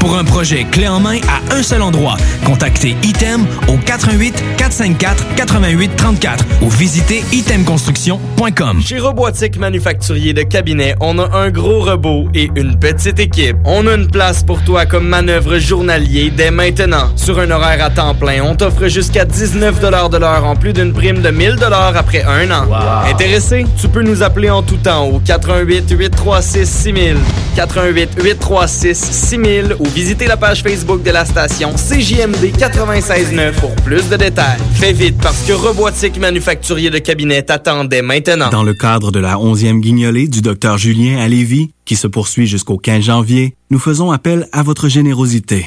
Pour un projet clé en main à un seul endroit, contactez Item au 88 454 88 34 ou visitez itemconstruction.com. Chez Robotique Manufacturier de Cabinet, on a un gros robot et une petite équipe. On a une place pour toi comme manœuvre journalier dès maintenant. Sur un horaire à temps plein, on t'offre jusqu'à 19 de l'heure en plus d'une prime de 1000 après un an. Intéressé? Tu peux nous appeler en tout temps au 88 836 6000, 88 836 6000 ou visiter la page Facebook de la station CJMD 96.9 pour plus de détails. Fais vite parce que Robotique Manufacturier de Cabinet t'attendait maintenant. Dans le cadre de la 11e guignolée du Dr Julien à Lévis, qui se poursuit jusqu'au 15 janvier, nous faisons appel à votre générosité.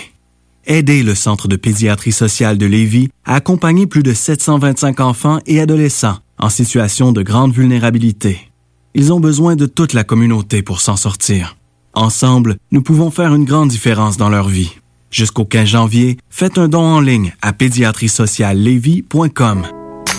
Aidez le Centre de pédiatrie sociale de Lévis à accompagner plus de 725 enfants et adolescents en situation de grande vulnérabilité. Ils ont besoin de toute la communauté pour s'en sortir. Ensemble, nous pouvons faire une grande différence dans leur vie. Jusqu'au 15 janvier, faites un don en ligne à pédiatriesociallevy.com.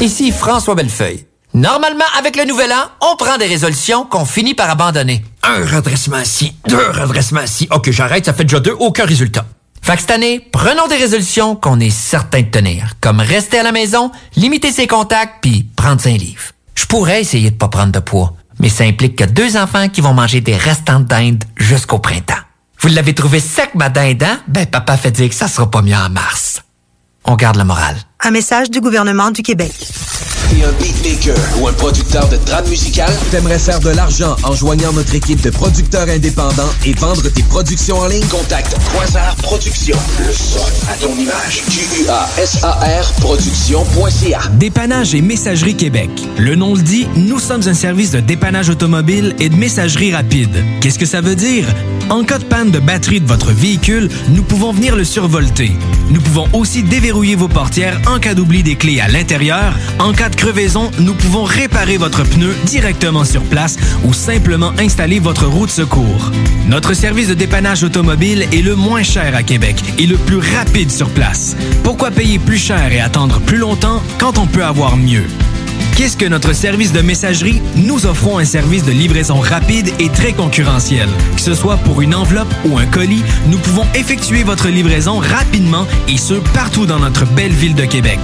Ici François Bellefeuille. Normalement, avec le nouvel an, on prend des résolutions qu'on finit par abandonner. Un redressement ici, deux redressements ici. Ok, j'arrête, ça fait déjà deux, aucun résultat. Fait que cette année, prenons des résolutions qu'on est certain de tenir, comme rester à la maison, limiter ses contacts, puis prendre un livre. Je pourrais essayer de pas prendre de poids, mais ça implique que deux enfants qui vont manger des restants de dinde jusqu'au printemps. Vous l'avez trouvé sec, ma dinde, hein? Ben, papa fait dire que ça sera pas mieux en mars. On garde le moral. Un message du gouvernement du Québec. T'es un beatmaker ou un producteur de trame musicale? T'aimerais faire de l'argent en joignant notre équipe de producteurs indépendants et vendre tes productions en ligne? Contacte Quasar Productions. Le son à ton image. Q-U-A-S-A-R Productions.ca Dépannage et Messagerie Québec. Le nom le dit, nous sommes un service de dépannage automobile et de messagerie rapide. Qu'est-ce que ça veut dire? En cas de panne de batterie de votre véhicule, nous pouvons venir le survolter. Nous pouvons aussi déverrouiller vos portières en cas d'oubli des clés à l'intérieur. En cas de crevaison, nous pouvons réparer votre pneu directement sur place ou simplement installer votre roue de secours. Notre service de dépannage automobile est le moins cher à Québec et le plus rapide sur place. Pourquoi payer plus cher et attendre plus longtemps quand on peut avoir mieux? Qu'est-ce que notre service de messagerie? Nous offrons un service de livraison rapide et très concurrentiel. Que ce soit pour une enveloppe ou un colis, nous pouvons effectuer votre livraison rapidement et ce, partout dans notre belle ville de Québec.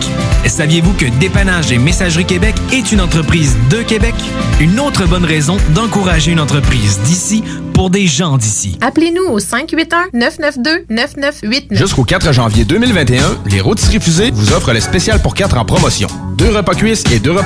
Saviez-vous que Dépannage et Messagerie Québec est une entreprise de Québec? Une autre bonne raison d'encourager une entreprise d'ici pour des gens d'ici. Appelez-nous au 581-992-9989. Jusqu'au 4 janvier 2021, les rôtisseries fusées vous offrent le spécial pour 4 en promotion. Deux repas cuisses et deux repas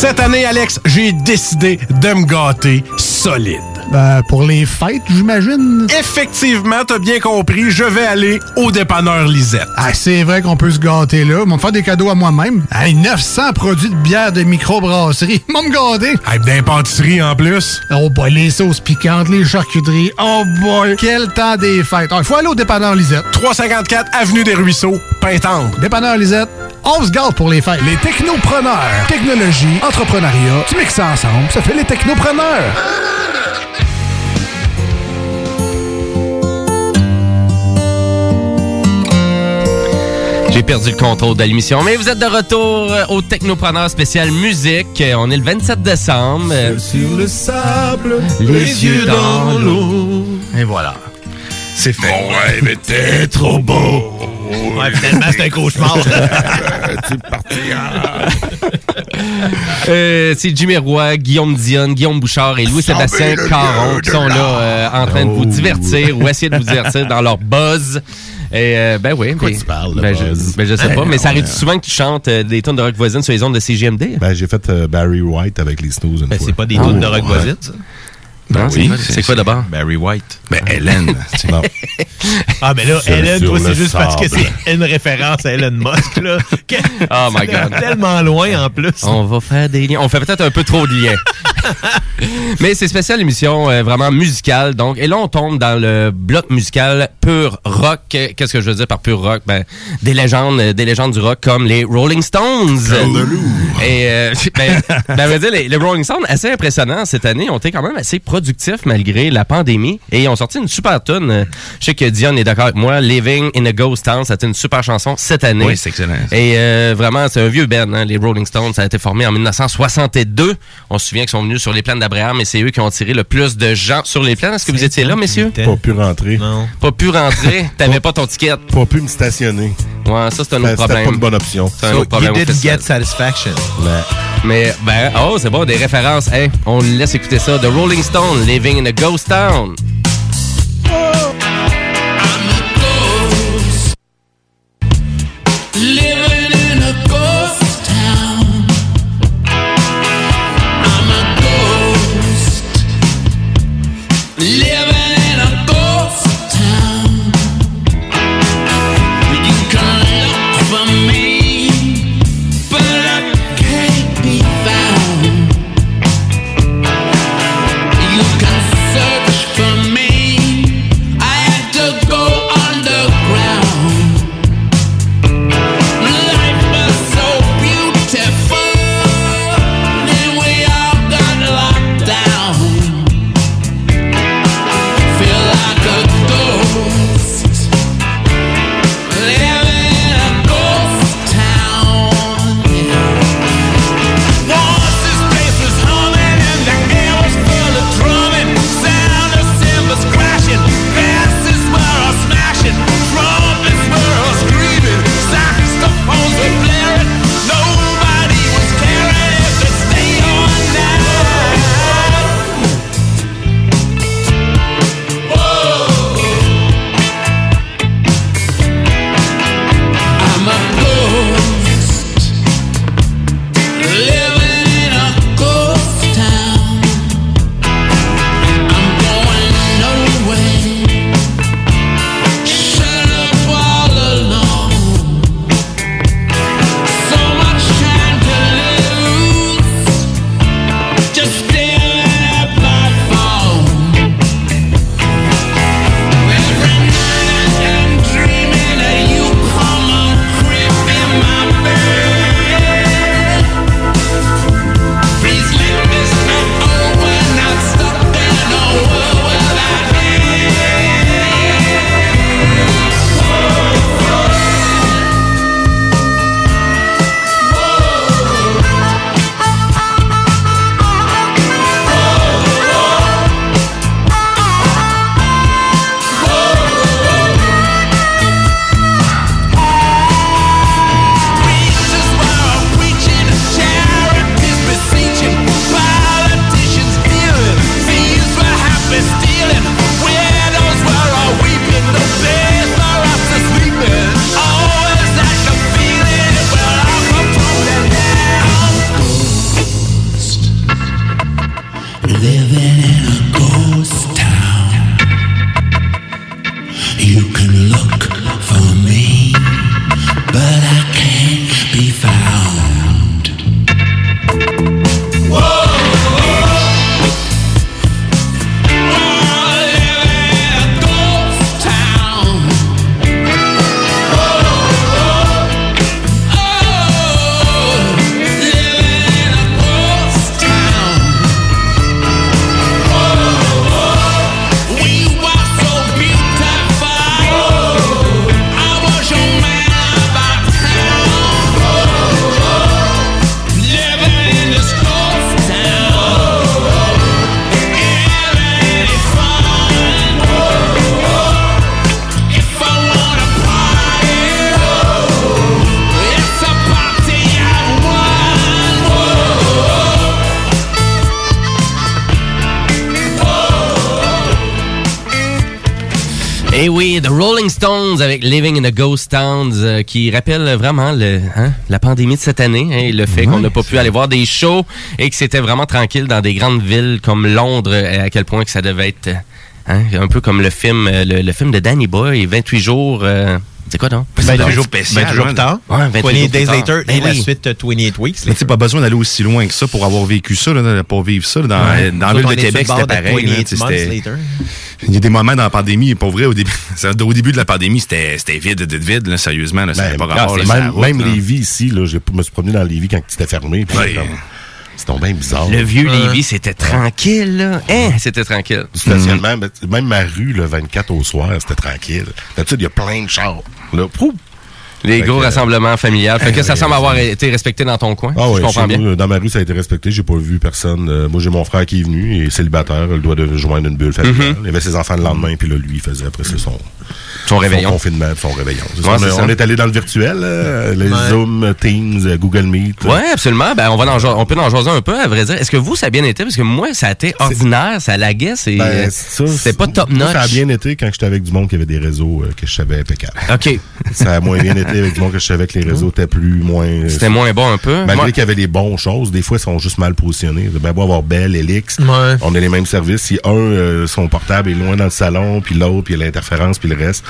Cette année, Alex, j'ai décidé de me gâter solide. Ben, pour les fêtes, j'imagine. Effectivement, t'as bien compris, je vais aller au dépanneur Lisette. Ah, c'est vrai qu'on peut se gâter là. Ils me faire des cadeaux à moi-même. Hey, 900 produits de bière de microbrasserie. (laughs) Ils me gâter. Hey, d'impantisserie en plus. Oh boy, les sauces piquantes, les charcuteries. Oh boy, quel temps des fêtes. Il faut aller au dépanneur Lisette. 354 Avenue des Ruisseaux, Pintendre. Dépanneur Lisette, on se gâte pour les fêtes. Les technopreneurs. Technologie, entrepreneuriat, tu mixes ça ensemble, ça fait les technopreneurs. J'ai perdu le contrôle de l'émission. Mais vous êtes de retour euh, au Technopreneur spécial musique. Euh, On est le 27 décembre. Sur le sable, les yeux dans l'eau. Et voilà. C'est fait. Mon rêve était trop beau. Ouais, finalement, c'est un cauchemar. (laughs) tu partiras. Euh, c'est Jimmy Roy, Guillaume Dion, Guillaume Bouchard et Louis-Sébastien Caron qui sont là euh, en train de vous Oh. divertir ou essayer de vous divertir dans leur buzz. Et euh, ben oui. Quoi mais- tu parles, le ben, je, ben, je sais Hey, pas, mais ça arrive souvent que tu chantes euh, des tonnes de rock voisine sur les ondes de CGMD. Ben, j'ai fait euh, Barry White avec les Snooze une fois. c'est pas des Ah, tunes de ouais. rock voisine, ça? Ben oui, quoi- c'est quoi d'abord? Barry White. Ben, Hélène. Non. (laughs) Ah, mais là, Seul Hélène, sur toi, c'est juste parce que c'est une référence à Elon Musk, là. (laughs) Que- Oh my God. Tellement loin, en plus. On va faire des liens. On fait peut-être un peu trop de liens. (laughs) Mais c'est spécial émission euh, vraiment musicale. Donc, et là, on tombe dans le bloc musical pur rock. Qu'est-ce que je veux dire par pur rock? Ben, des légendes, des légendes du rock comme les Rolling Stones. Et euh, ben, ben, à vrai dire, les, les Rolling Stones, assez impressionnants cette année, ont été quand même assez productifs malgré la pandémie. Et ils ont sorti une super tune. Je sais que Dion est d'accord avec moi. Living in a Ghost Town, c'était une super chanson cette année. Oui, c'est excellent. Et euh, vraiment, c'est un vieux band, hein, les Rolling Stones. Ça a été formé en 1962. On se souvient qu'ils sont venus sur les plaines d'Abraham et c'est eux qui ont tiré le plus de gens sur les plaines. Est-ce que vous étiez là, messieurs? Pas pu rentrer. Non. Pas pu rentrer? (laughs) T'avais pas ton ticket? Pas pu me stationner. Ouais, ça, c'est un autre problème. pas une bonne option. C'est un So, autre problème. you didn't get satisfaction. Mais, ben, oh, c'est bon, des références. Hein? On laisse écouter ça. The Rolling Stone, Living in a Ghost Town. Living avec Living in a Ghost Town, euh, qui rappelle vraiment le, hein, la pandémie de cette année, hein, et le fait qu'on n'a pas pu aller voir des shows et que c'était vraiment tranquille dans des grandes villes comme Londres, et à quel point que ça devait être hein, un peu comme le film, euh, le, le film de Danny Boy, 28 jours. euh, c'est quoi donc? 28 jours spécial, 28 jours plus tard. Ouais, 28 jours 28 plus days tard. later Ben et la oui. suite euh, 28 weeks. Mais tu sais, pas besoin d'aller aussi loin que ça pour avoir vécu ça, là, pour vivre ça. là, Dans, Ouais. dans la ville de Québec, c'était pareil. là, 28 tu sais, months c'était- later. Il y a des moments dans la pandémie, pour vrai, au début, (laughs) au début de la pandémie, c'était c'était vide, vide, vide, là, sérieusement. Là, n'avait pas rapport. là, même route, même là. Lévis ici, là, je me suis promené dans Lévis quand c'était fermé. C'était donc bien bizarre. Le vieux Lévis, c'était tranquille, là. Hein, c'était tranquille. Stationnement, ben, même ma rue, le 24 au soir, c'était tranquille. D'habitude, il y a plein de chars. Là! Les Fait gros que- rassemblements familiales. Fait que Eh ça oui, semble avoir été respecté dans ton coin. Ah je oui, comprends bien. nous, dans ma rue, ça a été respecté. J'ai pas vu personne. Euh, moi, j'ai mon frère qui est venu, il est célibataire, il doit de joindre une bulle familiale. Mhm. Il avait ses enfants le lendemain, puis là, lui, il faisait après ça son, Son réveillon. confinement, son réveillon. Ouais, on, ça. on est allé dans le virtuel, euh, les Ouais. Zoom, Teams, euh, Google Meet. Ouais, absolument. Ben, on va en, on peut en jaser un peu, à vrai dire. Est-ce que vous, ça a bien été? Parce que moi, ça a été ordinaire, ça laguait, c'est, Ben, ça, c'était pas top moi, notch. Ça a bien été quand j'étais avec du monde qui avait des réseaux euh, que je savais impeccables. OK. Ça a moins bien été (laughs) avec du monde que je savais que les réseaux étaient plus, moins... euh, C'était moins bon un peu. Malgré qu'il y avait les bonnes choses, des fois, ils sont juste mal positionnés. Bien beau avoir Bell, Elix. Ouais. On a les mêmes services. Si un, euh, son portable est loin dans le salon, puis l'autre, puis il y a l'interférence, puis le reste,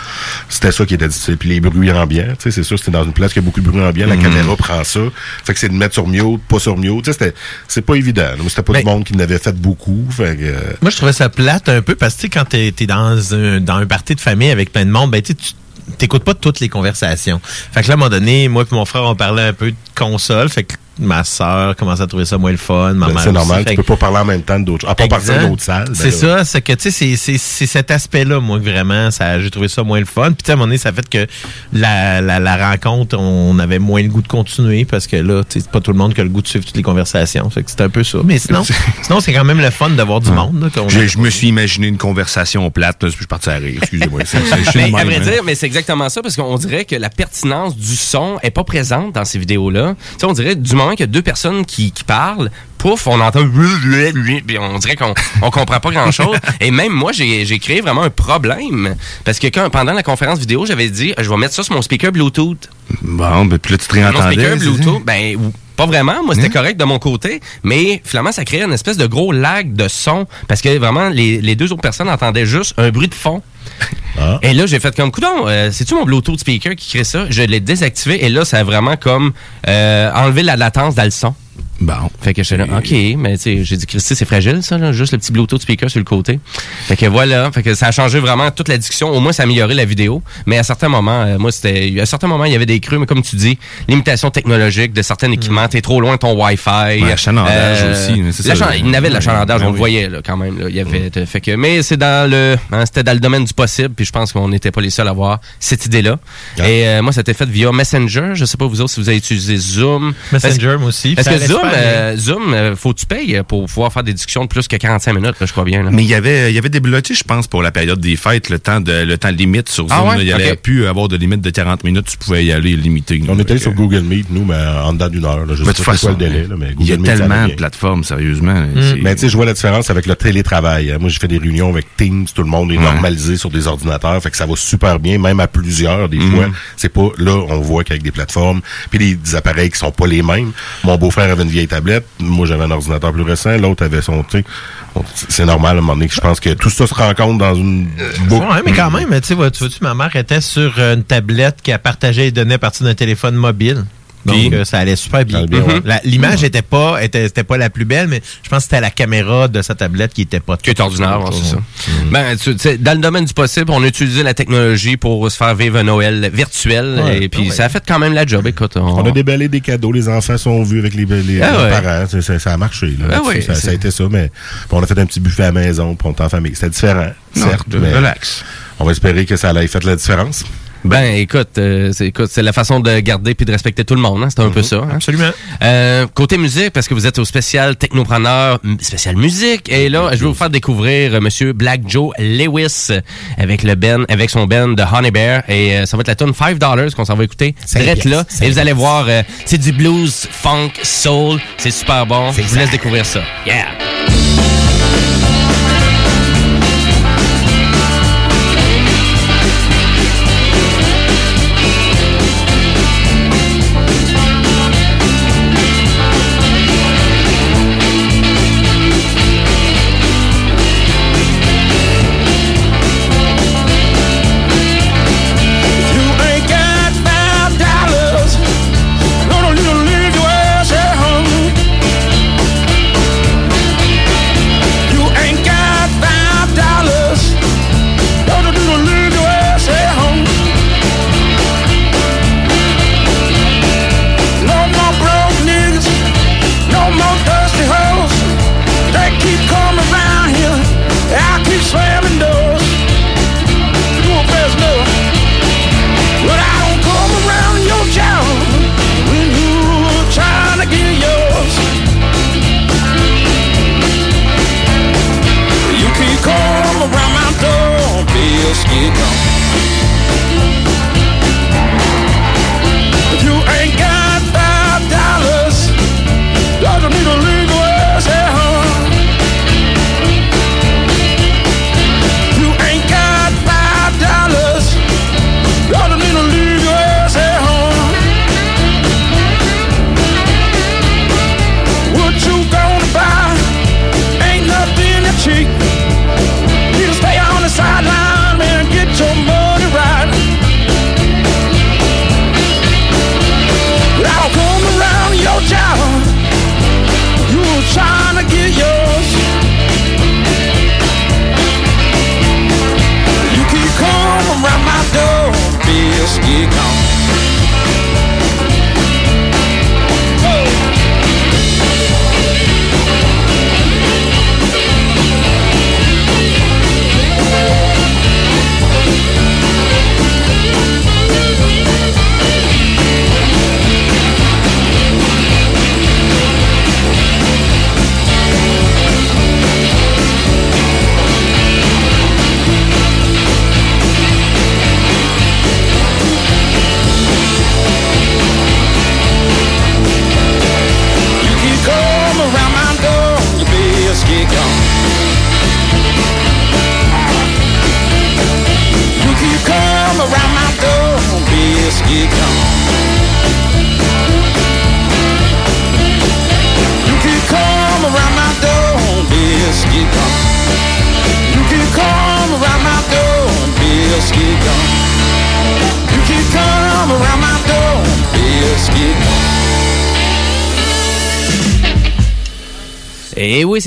c'était ça qui était difficile. Puis les bruits ambiants, tu sais, c'est sûr, c'était dans une place qui a beaucoup de bruit ambiant. La Mhm. caméra prend ça. Fait que c'est de mettre sur mute, pas sur mute. Tu sais, c'était- c'est pas évident. C'était pas du monde qui n'avait fait beaucoup. Fait que, euh, Moi, je trouvais ça plate un peu parce que tu sais, quand t'es es dans un, dans un party de famille avec plein de monde, ben tu sais, tu t'écoutes pas toutes les conversations. Fait que là, à un moment donné, moi et mon frère, on parlait un peu de console. Fait que ma soeur commençait à trouver ça moins le fun. Ma ben, mère c'est aussi. normal. Fait Tu peux pas parler en même temps d'autres À pas partir d'autres salles. ben C'est là. ça, c'est que tu sais, c'est- c'est c'est cet aspect-là, moi, vraiment, ça, j'ai trouvé ça moins le fun. Puis tu sais, à un moment donné, ça fait que la, la, la rencontre, on avait moins le goût de continuer parce que là, tu sais, c'est pas tout le monde qui a le goût de suivre toutes les conversations. Fait que c'est un peu ça. Mais sinon, (laughs) sinon c'est quand même le fun d'avoir du monde. là, Je, je me suis imaginé une conversation plate, là, je suis parti à rire, excusez-moi. (laughs) Mais à vrai dire, mais c'est exactement ça, parce qu'on dirait que la pertinence du son est pas présente dans ces vidéos-là. Tu sais, on dirait du qu'il y a deux personnes qui parlent, pouf, on entend (laughs) puis on dirait qu'on on comprend pas grand-chose. (laughs) Et même moi, j'ai j'ai créé vraiment un problème. Parce que quand, pendant la conférence vidéo, j'avais dit, je vais mettre ça sur mon speaker Bluetooth. Bon, ben, puis là, tu te Mon réentendais. speaker c'est Bluetooth, ben pas vraiment. Moi, c'était Hein? correct de mon côté, mais finalement, ça créait une espèce de gros lag de son parce que vraiment, les, les deux autres personnes entendaient juste un bruit de fond. Ah. Et là, j'ai fait comme coudon, euh, c'est-tu mon Bluetooth speaker qui crée ça? Je l'ai désactivé et là, ça a vraiment comme euh, enlevé la latence dans le son. Bon. Fait que j'étais là, OK, mais tu sais, j'ai dit, Christy, c'est fragile, ça, là, juste le petit Bluetooth speaker sur le côté. Fait que voilà, fait que ça a changé vraiment toute la discussion. Au moins, ça a amélioré la vidéo. Mais à certains moments, euh, moi, c'était, à certains moments, il y avait des creux, mais comme tu dis, limitation technologique de certains équipements, t'es trop loin de ton Wi-Fi. Mm. Ouais, achalandage Euh, aussi, mais c'est ça, il y avait de l'achalandage, Ouais, on le voyait, là, quand même, là. Il y avait, de- fait que, mais c'est dans le, hein, c'était dans le domaine du possible, puis je pense qu'on n'était pas les seuls à avoir cette idée-là. Et euh, moi, c'était fait via Messenger. Je sais pas vous autres si vous avez utilisé Zoom. Messenger, moi aussi. Parce Ça que Zoom. Euh, Zoom, euh, faut que tu payes pour pouvoir faire des discussions de plus que 45 minutes, là, je crois bien. Là. Mais il y avait, il y avait débloqué, je pense, pour la période des fêtes, le temps de, le temps limite sur Zoom. Ah ouais? Il y avait Ok. plus avoir de limite de 40 minutes, tu pouvais y aller limité. On allé sur Google Meet, nous, mais en dedans d'une heure. Là. Je Mais sais pas quoi le délai, là, mais il y a Google Meet, tellement de plateformes, sérieusement. Mm. Mais tu sais, je vois la différence avec le télétravail. hein. Moi, j'ai fait des réunions avec Teams, tout le monde est Ouais. normalisé sur des ordinateurs, fait que ça va super bien, même à plusieurs, des Mhm. fois. C'est pas, là, on voit qu'avec des plateformes, puis des, des appareils qui sont pas les mêmes. Mon beau-frère avait une vieille tablette, moi, j'avais un ordinateur plus récent, l'autre avait son, tu c'est normal, à un moment donné, que je pense que tout ça se rencontre dans une boucle. Ouais, mais quand même, tu vois- tu ma mère était sur une tablette qui a partagé les données à partir d'un téléphone mobile. Donc, Puis? euh, ça allait super bien. La- L'image était pas, était, c'était pas la plus belle, mais je pense que c'était la caméra de sa tablette qui était pas Qui est ordinaire, c'est ça. Mm. Ben, tu dans le domaine du possible, on a utilisé la technologie pour se faire vivre un Noël virtuel. Ouais. et puis, Ah ouais. ça a fait quand même la job. Écoute, on, On a déballé des cadeaux, les enfants sont vus avec les, les, Ah ouais. parents. Ça, a marché. Là, Ah ça, ça a été ça, mais on a fait un petit buffet à la maison, on était en famille. C'était différent, Non, certes. de- mais relax. On va espérer que ça ait fait la différence. Ben, écoute, euh, c'est écoute, c'est la façon de garder puis de respecter tout le monde. Hein, c'est un peu ça. hein. Absolument. Euh, côté musique, parce que vous êtes au spécial technopreneur, spécial musique, et là, je vais vous faire découvrir euh, Monsieur Black Joe Lewis avec le Ben, avec son Ben de Honey Bear, et euh, ça va être la tune 5 dollars qu'on s'en va écouter direct là. Et vous allez voir, euh, c'est du blues, funk, soul, c'est super bon. Je vous laisse découvrir ça. Yeah.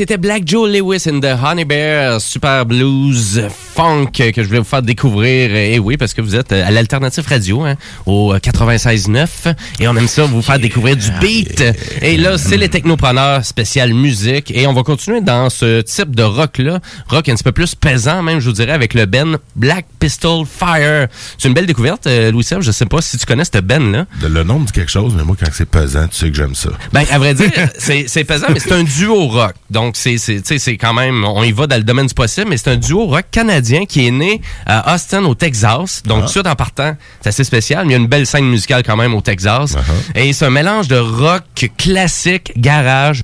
C'était Black Joe Lewis and the Honey Bear, super blues funk que je voulais vous faire découvrir. Et oui, parce que vous êtes à l'Alternative Radio, hein, au 96.9. Et on aime ça, vous faire découvrir du beat. Et là, c'est les technopreneurs spécial musique. Et on va continuer dans ce type de rock-là. Rock un petit peu plus pesant, même, je vous dirais, avec le Ben Black Pistol Fire. C'est une belle découverte, euh, Louis-Seb. Je sais pas si tu connais cette Ben là Le nom me dit quelque chose, mais moi, quand c'est pesant, tu sais que j'aime ça. Ben, à vrai dire, (laughs) c'est c'est pesant, mais c'est un duo rock. Donc, c'est quand même, on y va dans le domaine du possible, mais c'est un duo rock canadien qui est né à Austin, au Texas. Donc, Ah. tout suite en partant, c'est assez spécial, mais il y a une belle scène musicale quand même au Texas. Et c'est un mélange de rock classique, garage,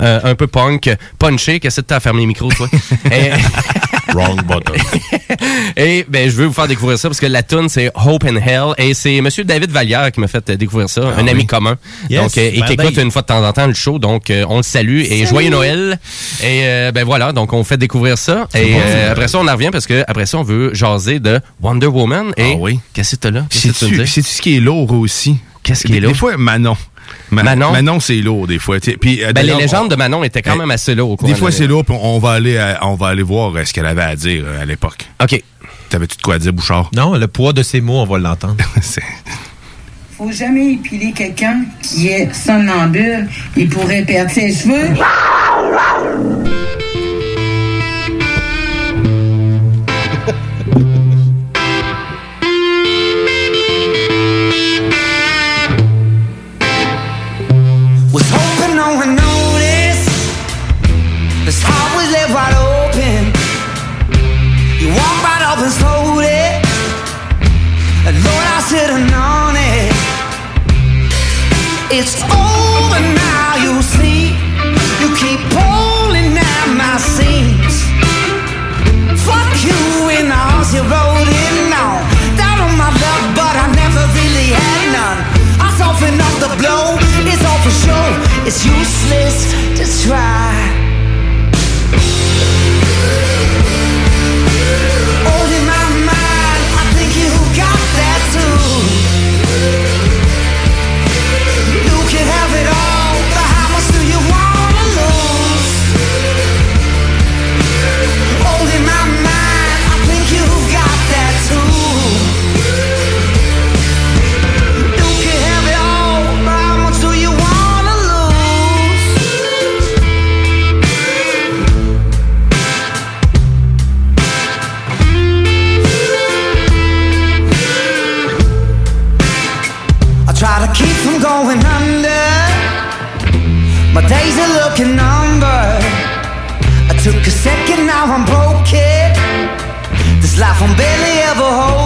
euh, un peu punk, punché. Qu'est-ce que t'as à fermer les micros, toi? (laughs) Et- Wrong button. (laughs) Et ben, je veux vous faire découvrir ça parce que la tune c'est Hope and Hell et c'est Monsieur David Vallière qui m'a fait euh, découvrir ça, un oui. ami commun. Yes. Donc, euh, et Ben, qui écoute ben. une fois de temps en temps le show. Donc, euh, on le salue et Salut. joyeux Noël. Et euh, ben voilà, donc on fait découvrir ça. Et bon, euh, après ça, on en revient parce que après ça, on veut jaser de Wonder Woman. Et Ah oui. qu'est-ce que t'as là? Qu'est-ce que tu ce qui est lourd aussi? Qu'est-ce qui est lourd? Des fois, Manon. Ma- Manon? Manon, c'est lourd des fois. Puis, euh, Ben, les légendes de Manon étaient quand Eh, même assez là au cours Des fois, c'est lourd, puis on va aller, à- on va aller voir euh, ce qu'elle avait à dire euh, à l'époque. OK. T'avais-tu de quoi dire, Bouchard? Non, le poids de ses mots, on va l'entendre. (laughs) Faut jamais épiler quelqu'un qui est somnambule. Il pourrait perdre ses cheveux. Should have it. It's over now, you see. You keep pulling at my seams. Fuck you the house you rode in on. Down on my luck, but I never really had none. I soften up the blow, it's all for sure. It's useless to try. Second, now I'm broken. This life I'm barely ever holding.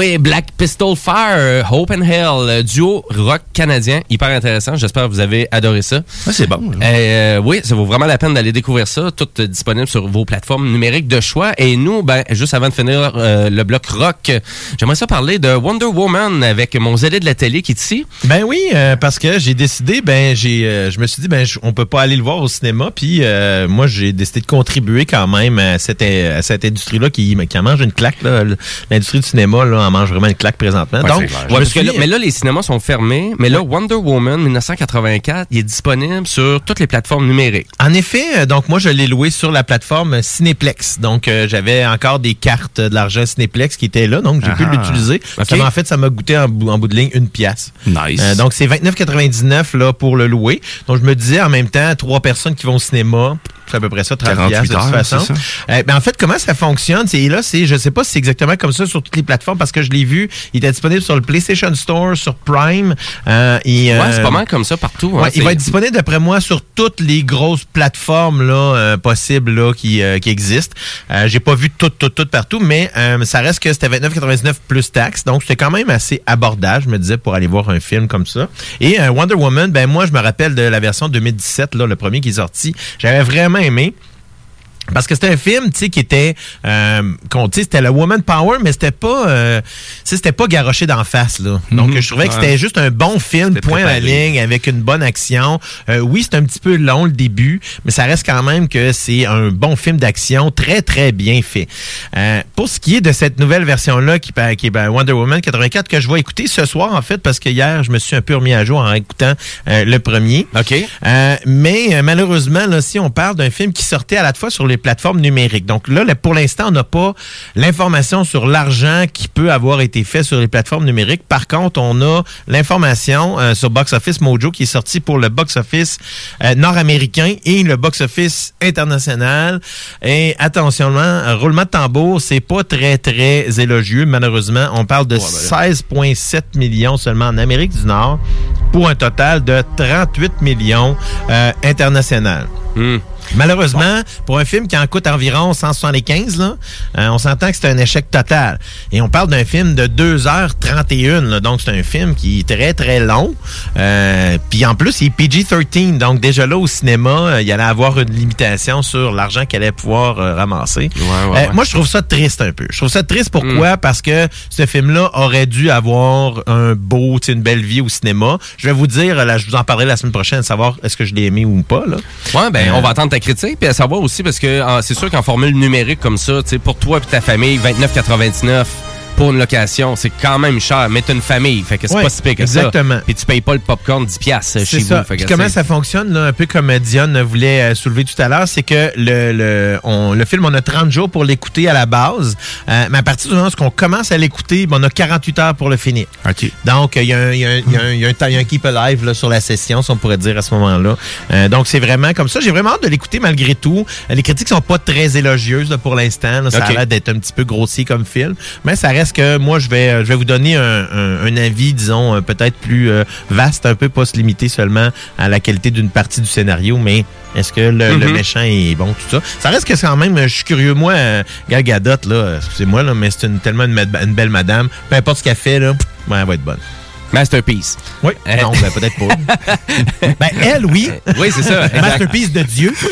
Oui, Black Pistol Fire, Hope and Hell, euh, duo rock canadien, hyper intéressant. J'espère que vous avez adoré ça. c'est bon. Euh, oui, ça vaut vraiment la peine d'aller découvrir ça. Tout euh, disponible sur vos plateformes numériques de choix. Et nous, ben, juste avant de finir euh, le bloc rock, j'aimerais ça parler de Wonder Woman avec mon zélé de la télé qui est ici. Ben oui, euh, parce que j'ai décidé, ben j'ai, euh, je me suis dit, ben on peut pas aller le voir au cinéma, puis euh, moi j'ai décidé de contribuer quand même à cette, à cette industrie-là qui, qui en mange une claque. là. L'industrie du cinéma là, en mange vraiment une claque présentement. Donc, je Ouais, me parce que suis- là, mais là, les cinémas sont fermés. Mais là, Wonder Woman 1984, il est disponible sur toutes les plateformes numériques. En effet, euh, donc moi je l'ai loué sur la plateforme Cinéplex. Donc euh, j'avais encore des cartes de l'argent Cinéplex qui étaient là, donc j'ai pu Ah. l'utiliser. Ok. Ça m'a en fait ça m'a goûté en bout, en bout de ligne une pièce. Nice. Euh, donc c'est 29,99 là pour le louer. Donc je me disais en même temps trois personnes qui vont au cinéma. C'est à peu près ça, 30 48 piastres, de toute heures, façon. Euh, ben, en fait, comment ça fonctionne? C'est là, c'est, je sais pas si c'est exactement comme ça sur toutes les plateformes parce que je l'ai vu. Il était disponible sur le PlayStation Store, sur Prime. euh, et, Ouais, euh, c'est pas mal comme ça partout. hein. Ouais, il va être disponible d'après moi sur toutes les grosses plateformes là euh, possibles là qui, euh, qui existent. Euh, J'ai pas vu toutes toutes toutes partout, mais euh, ça reste que c'était 29,99 plus taxes, donc c'était quand même assez abordable, je me disais pour aller voir un film comme ça. Et euh, Wonder Woman, ben moi je me rappelle de la version 2017 là, le premier qui est sorti, j'avais vraiment aimé. Parce que c'était un film, tu sais, qui était, euh, qu'on- tu sais, c'était le woman power, mais c'était pas, euh, tu sais, c'était pas garoché d'en face là. Donc Mhm. je trouvais que c'était juste un bon film, point à la ligne, avec une bonne action. Euh, oui, c'est un petit peu long le début, mais ça reste quand même que c'est un bon film d'action, très très bien fait. Euh, pour ce qui est de cette nouvelle version là, qui, pa- qui est ben, Wonder Woman 84 que je vais écouter ce soir en fait, parce que hier je me suis un peu remis à jour en écoutant euh, le premier. Ok. Euh, mais euh, malheureusement, là, si on parle d'un film qui sortait à la fois sur les plateformes numériques. Donc là, là, pour l'instant, on n'a pas l'information sur l'argent qui peut avoir été fait sur les plateformes numériques. Par contre, on a l'information euh, sur Box Office Mojo qui est sorti pour le box office euh, nord-américain et le box office international. Et attention, là, roulement de tambour, c'est pas très très élogieux. Malheureusement, on parle de 16,7 millions seulement en Amérique du Nord pour un total de 38 millions euh, international. Malheureusement, pour un film qui en coûte environ 175, là, euh, on s'entend que c'est un échec total. Et on parle d'un film de 2h31, là, donc c'est un film qui est très très long. Euh, Puis en plus, il est PG-13, donc déjà là au cinéma, euh, il allait avoir une limitation sur l'argent qu'elle allait pouvoir euh, ramasser. ouais, Euh, ouais. Moi, je trouve ça triste un peu. Je trouve ça triste pourquoi? Parce que ce film-là aurait dû avoir un beau, tu sais, une belle vie au cinéma. Je vais vous dire, là, je vous en parlerai la semaine prochaine, savoir est-ce que je l'ai aimé ou pas. Là. Ouais, ben, on va attendre ta critique, puis à savoir aussi, parce que ah, c'est sûr qu'en formule numérique comme ça, pour toi et ta famille, 29,99 pour une location, c'est quand même cher, mais t'as une famille, fait que c'est Ouais, pas si pire que exactement. ça. Puis tu payes pas le popcorn 10 piastres chez C'est ça. vous. fait que comment ça fonctionne, là, un peu comme Dion voulait euh, soulever tout à l'heure, c'est que le, le, on- le film, on a 30 jours pour l'écouter à la base, euh, mais à partir du moment où on commence à l'écouter, ben, on a 48 heures pour le finir. Donc, il y, a un- keep alive là, sur la session, si on pourrait dire à ce moment-là. Euh, donc, c'est vraiment comme ça. J'ai vraiment hâte de l'écouter malgré tout. Euh, Les critiques sont pas très élogieuses là, pour l'instant. Ça Ok. a l'air d'être un petit peu grossier comme film. Mais ça reste que moi, je vais, euh, je vais vous donner un, un- un avis, disons, euh, peut-être plus euh, vaste, un peu, pas se limiter seulement à la qualité d'une partie du scénario, mais est-ce que le, le Mhm. méchant est bon, tout ça? Ça reste que quand même, je suis curieux, moi, Gal Gadot, là, excusez-moi, là, mais c'est une, tellement une, belle madame. Peu importe ce qu'elle fait, là, ouais, elle va être bonne. Masterpiece. Oui. Non, ben, peut-être pas. (laughs) ben, elle, oui. Oui, c'est ça, exact. Masterpiece de Dieu. (laughs)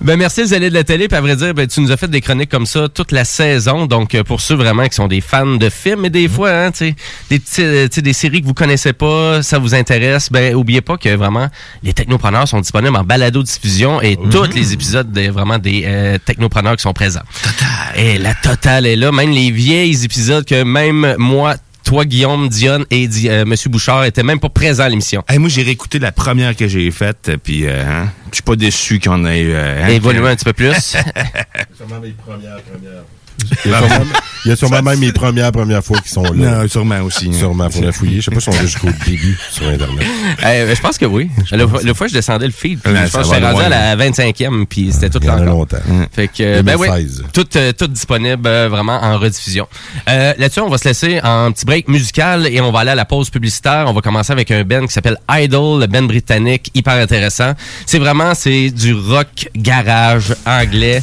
Ben merci les allées de la télé, puis à vrai dire, ben, tu nous as fait des chroniques comme ça toute la saison. Donc euh, pour ceux vraiment qui sont des fans de films, mais des fois, hein, tu sais, des petits, euh, des séries que vous connaissez pas, ça vous intéresse, ben oubliez pas que vraiment les technopreneurs sont disponibles en balado diffusion et tous les épisodes des vraiment des euh, technopreneurs qui sont présents. Et la totale est là, même les vieilles épisodes que même moi toi, Guillaume, Dionne et euh, Monsieur Bouchard étaient même pas présents à l'émission. Hey, moi, j'ai réécouté la première que j'ai faite, puis euh, hein, je suis pas déçu qu'on ait... Euh, hein, Évolué un petit peu plus. (laughs) Sûrement mes premières, premières. (laughs) Il y a sûrement, même mes premières, premières fois qui sont là. (laughs) Non, sûrement aussi. hein. Sûrement, pour la fouiller. Je sais pas si on va jusqu'au (laughs) début sur Internet. Euh, je pense que oui. Le, le fois, je descendais le feed. puis je pense que j'étais rendu à la 25e, puis c'était tout là longtemps. Fait que, ben oui, 2016. tout, euh, tout disponible euh, vraiment en rediffusion. Euh, Là-dessus, on va se laisser en petit break musical et on va aller à la pause publicitaire. On va commencer avec un band qui s'appelle Idol, le band britannique, hyper intéressant. C'est vraiment, c'est du rock garage anglais.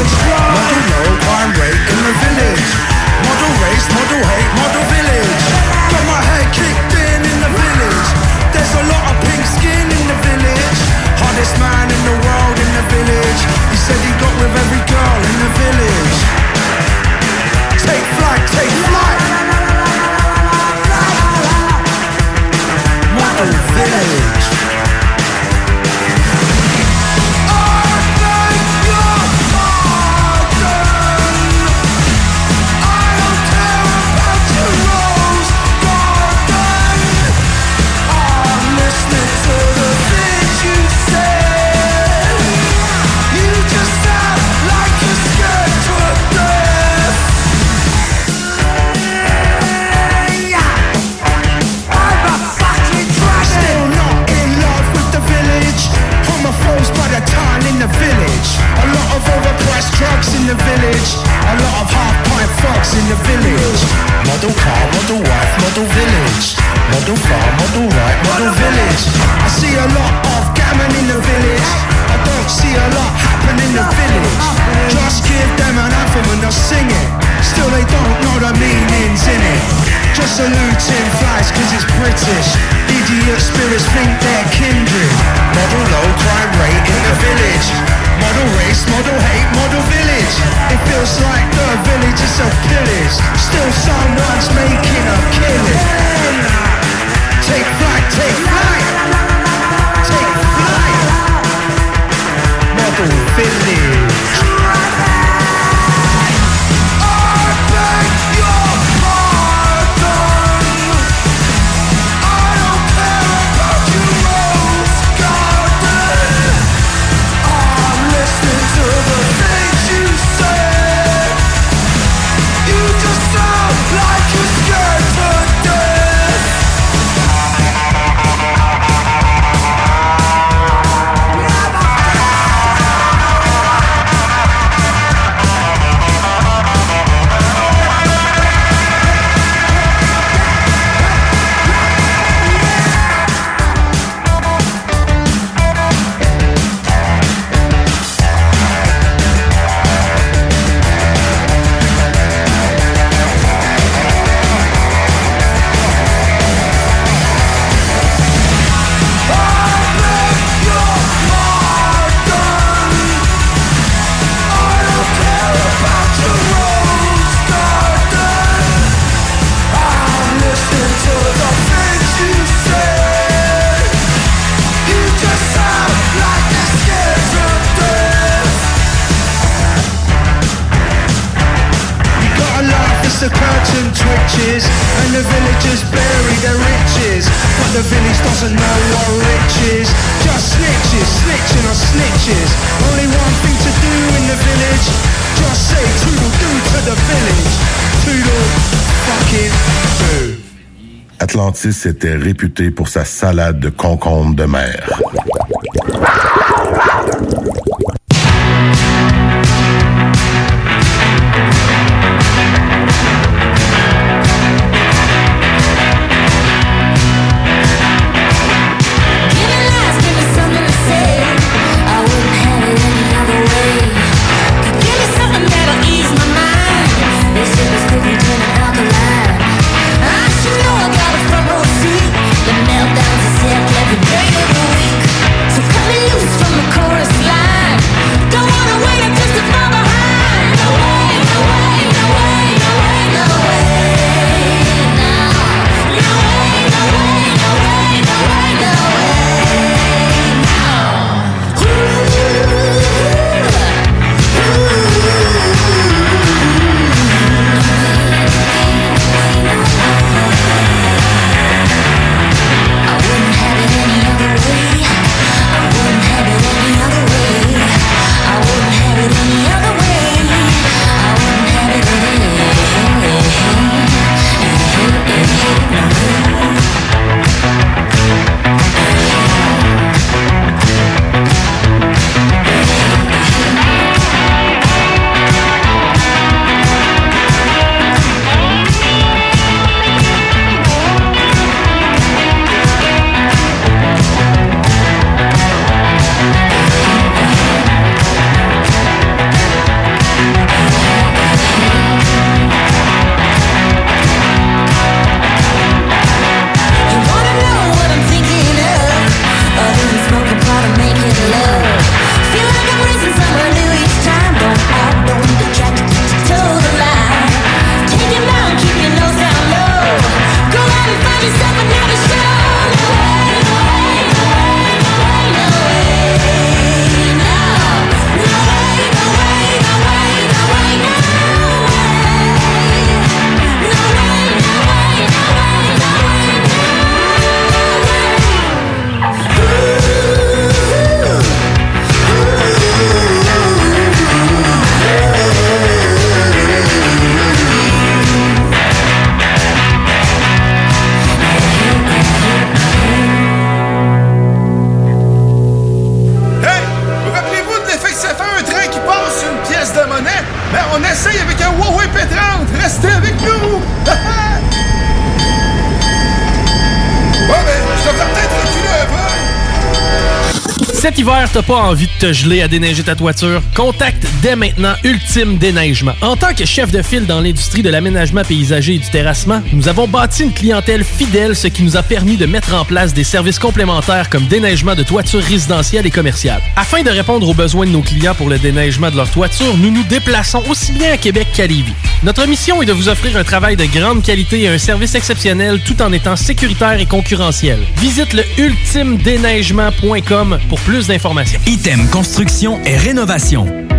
the village. Village. Model car, model wife, model village. Model farm, model right, model village. I see a lot of gammon in the village. I don't see a lot happen in the village. Just give them an anthem and they'll sing it. Still they don't know the meanings in it. Just saluting flies cause it's British. Idiot spirits think they're kindred. Model low crime rate in the village. Model race, model hate, model village. It feels like the village is a pillage. Still someone's making a killing. Take flight, take flight. Take flight. Model village. Atlantis était réputé pour sa salade de concombre de mer. T'as pas envie de te geler à déneiger ta toiture? Contacte dès maintenant Ultime Déneigement. En tant que chef de file dans l'industrie de l'aménagement paysager et du terrassement, nous avons bâti une clientèle fidèle, ce qui nous a permis de mettre en place des services complémentaires comme déneigement de toitures résidentielles et commerciales. Afin de répondre aux besoins de nos clients pour le déneigement de leur toiture, nous nous déplaçons aussi bien à Québec qu'à Lévis. Notre mission est de vous offrir un travail de grande qualité et un service exceptionnel tout en étant sécuritaire et concurrentiel. Visite le ultimedéneigement.com pour plus d'informations. Item Construction et Rénovation.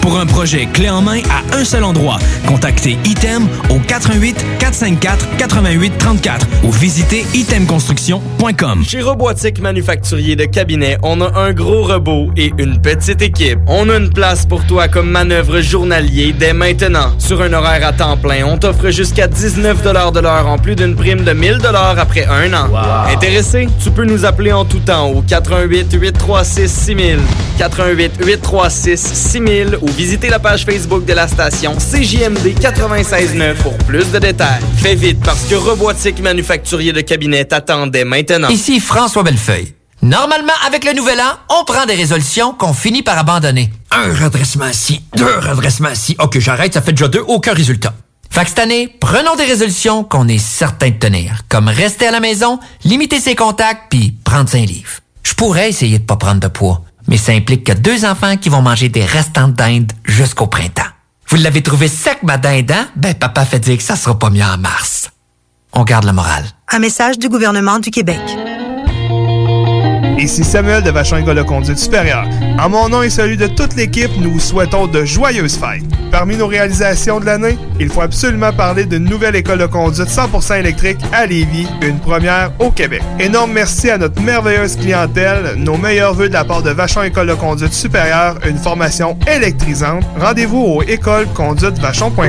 Pour un projet clé en main à un seul endroit, contactez Item au 88 454 88 34 ou visitez itemconstruction.com. Chez Robotique Manufacturier de Cabinet, on a un gros robot et une petite équipe. On a une place pour toi comme manœuvre journalier dès maintenant. Sur un horaire à temps plein, on t'offre jusqu'à 19 de l'heure en plus d'une prime de 1000 après un an. Intéressé? Tu peux nous appeler en tout temps au 88 836 6000, 88 836 6000 ou visiter la page Facebook de la station CJMD 96.9 pour plus de détails. Fais vite parce que Robotique Manufacturier de Cabinet t'attendait maintenant. Ici François Bellefeuille. Normalement, avec le nouvel an, on prend des résolutions qu'on finit par abandonner. Un redressement ici, deux redressements ici. Ok, j'arrête, ça fait déjà deux, aucun résultat. Fait cette année, prenons des résolutions qu'on est certain de tenir, comme rester à la maison, limiter ses contacts, puis prendre un livre. Je pourrais essayer de pas prendre de poids, mais ça implique que deux enfants qui vont manger des restants de dinde jusqu'au printemps. Vous l'avez trouvé sec, ma dinde, hein? Ben, papa fait dire que ça sera pas mieux en mars. On garde le moral. Un message du gouvernement du Québec. Ici Samuel de Vachon École de Conduite Supérieure. En mon nom et celui de toute l'équipe, nous vous souhaitons de joyeuses fêtes. Parmi nos réalisations de l'année, il faut absolument parler d'une nouvelle école de conduite 100% électrique à Lévis, une première au Québec. Énorme merci à notre merveilleuse clientèle, nos meilleurs voeux de la part de Vachon École de Conduite Supérieure, une formation électrisante. Rendez-vous au écoleconduitevachon.com.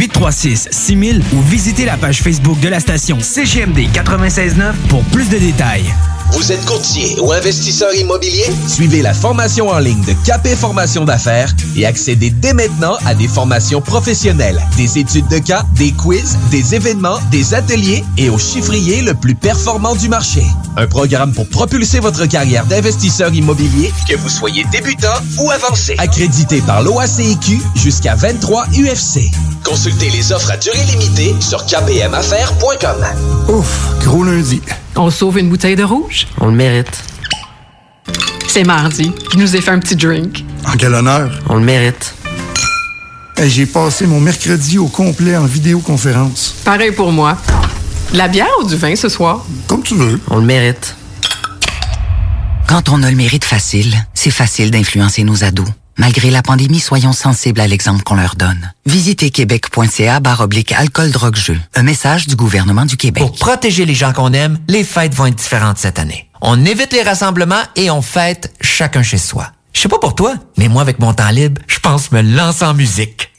836 6000 ou visitez la page Facebook de la station CGMD 969 pour plus de détails. Vous êtes courtier ou investisseur immobilier? Suivez la formation en ligne de Capé Formation d'affaires et accédez dès maintenant à des formations professionnelles, des études de cas, des quiz, des événements, des ateliers et au chiffrier le plus performant du marché. Un programme pour propulser votre carrière d'investisseur immobilier, que vous soyez débutant ou avancé. Accrédité par l'OACIQ jusqu'à 23 UFC. Consultez les offres à durée limitée sur kpmaffaires.com. Ouf, gros lundi. On sauve une bouteille de rouge? On le mérite. C'est mardi. Je nous ai fait un petit drink. En quel honneur? On le mérite. Hey, J'ai passé mon mercredi au complet en vidéoconférence. Pareil pour moi. De la bière ou du vin ce soir? Comme tu veux. On le mérite. Quand on a le mérite facile, c'est facile d'influencer nos ados. Malgré la pandémie, soyons sensibles à l'exemple qu'on leur donne. Visitez québec.ca barre oblique alcool drogue jeu. Un message du gouvernement du Québec. Pour protéger les gens qu'on aime, les fêtes vont être différentes cette année. On évite les rassemblements et on fête chacun chez soi. Je sais pas pour toi, mais moi avec mon temps libre, je pense me lancer en musique.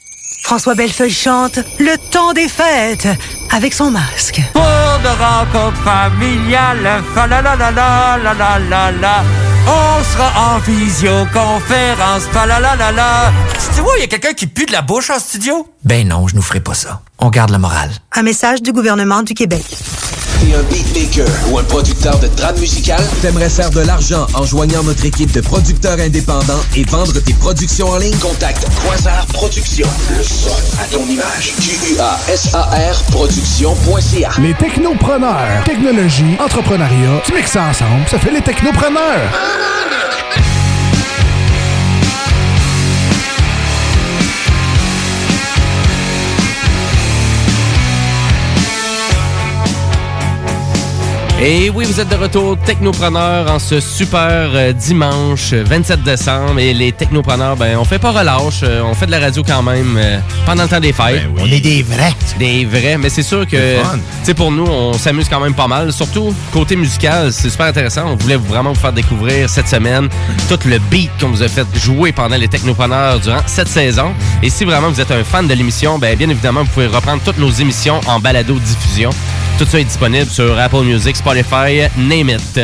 François Bellefeuille chante Le temps des fêtes avec son masque. Pour de rencontres familiales, fa la la la la la la la la. On sera en visioconférence, fa la la la la. Tu vois, il y a quelqu'un qui pue de la bouche en studio? Ben non, je nous ferai pas ça. On garde le moral. Un message du gouvernement du Québec. T'es un beatmaker ou un producteur de trame musicale? T'aimerais faire de l'argent en joignant notre équipe de producteurs indépendants et vendre tes productions en ligne? Contacte Quasar Productions. Le son à ton image. Q-U-A-S-A-R Productions.ca. Les technopreneurs. Technologie, entrepreneuriat, tu mixes ça ensemble, ça fait les technopreneurs. Et oui, vous êtes de retour technopreneur en ce super euh, dimanche euh, 27 décembre. Et les technopreneurs, ben, on fait pas relâche. euh, on fait de la radio quand même euh, pendant le temps des fêtes. On est des vrais. Des vrais. Mais c'est sûr que, tu sais, pour nous, on s'amuse quand même pas mal. Surtout côté musical, c'est super intéressant. On voulait vraiment vous faire découvrir cette semaine tout le beat qu'on vous a fait jouer pendant les technopreneurs durant cette saison. Et si vraiment vous êtes un fan de l'émission, ben, bien évidemment, vous pouvez reprendre toutes nos émissions en balado-diffusion. Tout ça est disponible sur Apple Music, Spotify, name it.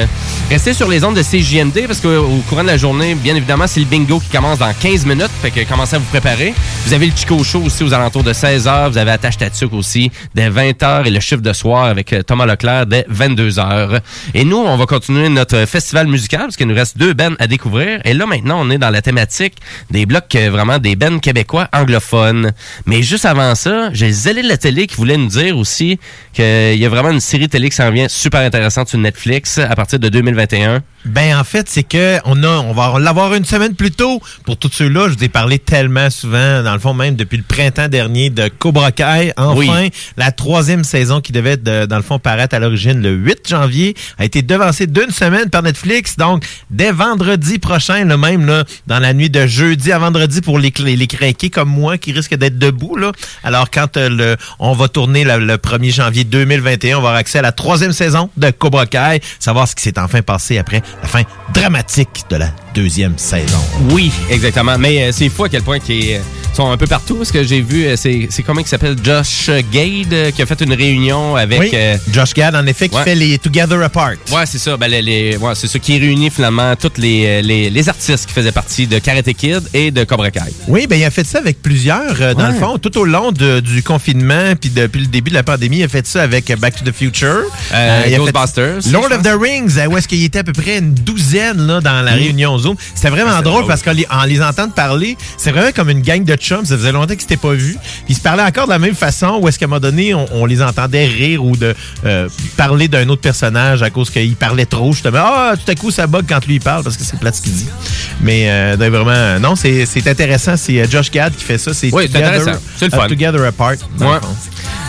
Restez sur les ondes de CJMD parce qu'au courant de la journée, bien évidemment, c'est le bingo qui commence dans 15 minutes. Fait que commencez à vous préparer. Vous avez le Chico Show aussi aux alentours de 16h. Vous avez Attache Tatuc aussi dès 20h et le chiffre de soir avec euh, Thomas Leclerc dès 22h. Et nous, on va continuer notre festival musical parce qu'il nous reste deux bennes à découvrir. Et là, maintenant, on est dans la thématique des blocs, euh, vraiment des bennes québécois anglophones. Mais juste avant ça, j'ai Zélé de la télé qui voulait nous dire aussi qu'il y a vraiment une série télé qui s'en vient super intéressante sur Netflix à partir de 2021. Ben en fait, c'est que on a, on va l'avoir une semaine plus tôt. Pour tous ceux-là, je vous ai parlé tellement souvent, dans le fond même depuis le printemps dernier, de Cobra Kai. Enfin, la troisième saison qui devait, de- dans le fond, paraître à l'origine le 8 janvier, a été devancée d'une semaine par Netflix. Donc, dès vendredi prochain, le même là, dans la nuit de jeudi à vendredi pour les, les craqués comme moi qui risquent d'être debout là. Alors quand euh, le, on va tourner le, le 1er janvier 2021, on va avoir accès à la troisième saison de Cobra Kai, savoir ce qui s'est enfin passé après la fin dramatique de la deuxième saison. Oui, exactement. Mais euh, c'est fou à quel point ils euh, sont un peu partout. Parce que j'ai vu, euh, c'est comment il s'appelle? Josh Gade euh, qui a fait une réunion avec. Oui, euh, Josh Gad, en effet, qui ouais. fait les Together Apart. Ouais, c'est ça. Ben, les, les- ouais, c'est ça qui réunit finalement tous les, euh, les, les artistes qui faisaient partie de Karate Kid et de Cobra Kai. Oui, ben il a fait ça avec plusieurs, euh, dans Ouais. le fond, tout au long de- du confinement, puis depuis le début de la pandémie, il a fait ça avec euh, Back to the Future. Euh, il a fait Ghostbusters, Lord of the Rings, euh, où est-ce qu'il était à peu près une douzaine là, dans la Mm. réunion Zoom. C'était vraiment drôle, parce qu'en les, en les entendant parler, c'est vraiment comme une gang de chums, ça faisait longtemps qu'ils s'étaient pas vus. Puis ils se parlaient encore de la même façon, où est-ce qu'à un moment donné, on, on les entendait rire ou de euh, parler d'un autre personnage à cause qu'il parlait trop, justement. Ah, tout à coup, ça bug quand lui il parle parce que c'est plate ce qu'il dit. Mais euh, vraiment, non, c'est intéressant. C'est euh, Josh Gad qui fait ça. C'est Oui, Together- intéressant. C'est le euh, fun. Together Apart. Ouais.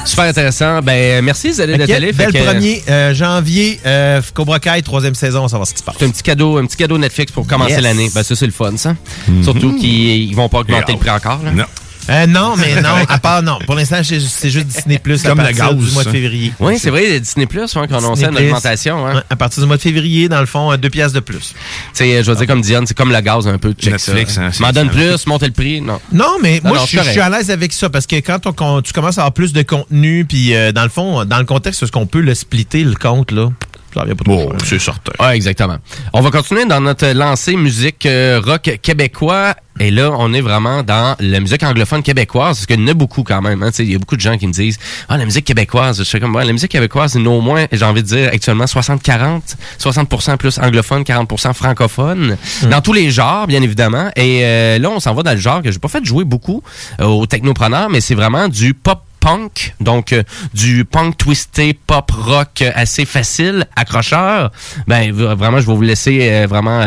Super intéressant. Ben, merci, Ok, allé. dès le que- premier euh, janvier, euh, Cobra Kai, troisième saison, on va savoir ce qui se passe. C'est un petit cadeau, un petit cadeau Netflix pour commencer Yes. l'année. Ben ça c'est le fun ça. Mhm. Surtout qu'ils ils vont pas augmenter le prix encore. Là. Non. Euh, non, mais non, à part non. Pour l'instant, c'est juste Disney Plus à partir gaz, du mois de février. Oui, c'est vrai, Disney Plus, hein, qui a annoncé Disney une augmentation. Hein. À partir du mois de février, dans le fond, euh, deux pièces de plus. C'est, je veux dire, comme Diane, c'est comme le gaz un peu. Check Netflix, ça. hein, M'en donne plus, monter le prix. Non. Non, mais Non, moi, non, je suis- je à l'aise avec ça parce que quand on, con- tu commences à avoir plus de contenu, puis euh, dans le fond, dans le contexte, est-ce qu'on peut le splitter, le compte, là? Ça pas c'est certain. Ouais, exactement. On va continuer dans notre lancée musique euh, rock québécois. Et là, on est vraiment dans la musique anglophone québécoise, parce qu'il y en a beaucoup quand même. hein. Tu sais, Il y a beaucoup de gens qui me disent Ah, la musique québécoise. Je suis comme ouais, la musique québécoise, c'est au moins, j'ai envie de dire, actuellement 60-40, 60% plus anglophone, 40% francophone. Dans tous les genres, bien évidemment. Et euh, là, on s'en va dans le genre que j'ai pas fait jouer beaucoup euh, aux technopreneurs, mais c'est vraiment du pop punk, donc euh, du punk twisté, pop rock euh, assez facile, accrocheur, ben vraiment, je vais vous laisser euh, vraiment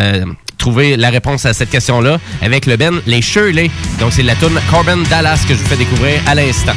trouver la réponse à cette question-là avec le Ben Les Shirley. Donc c'est la tune Corbin Dallas que je vous fais découvrir à l'instant.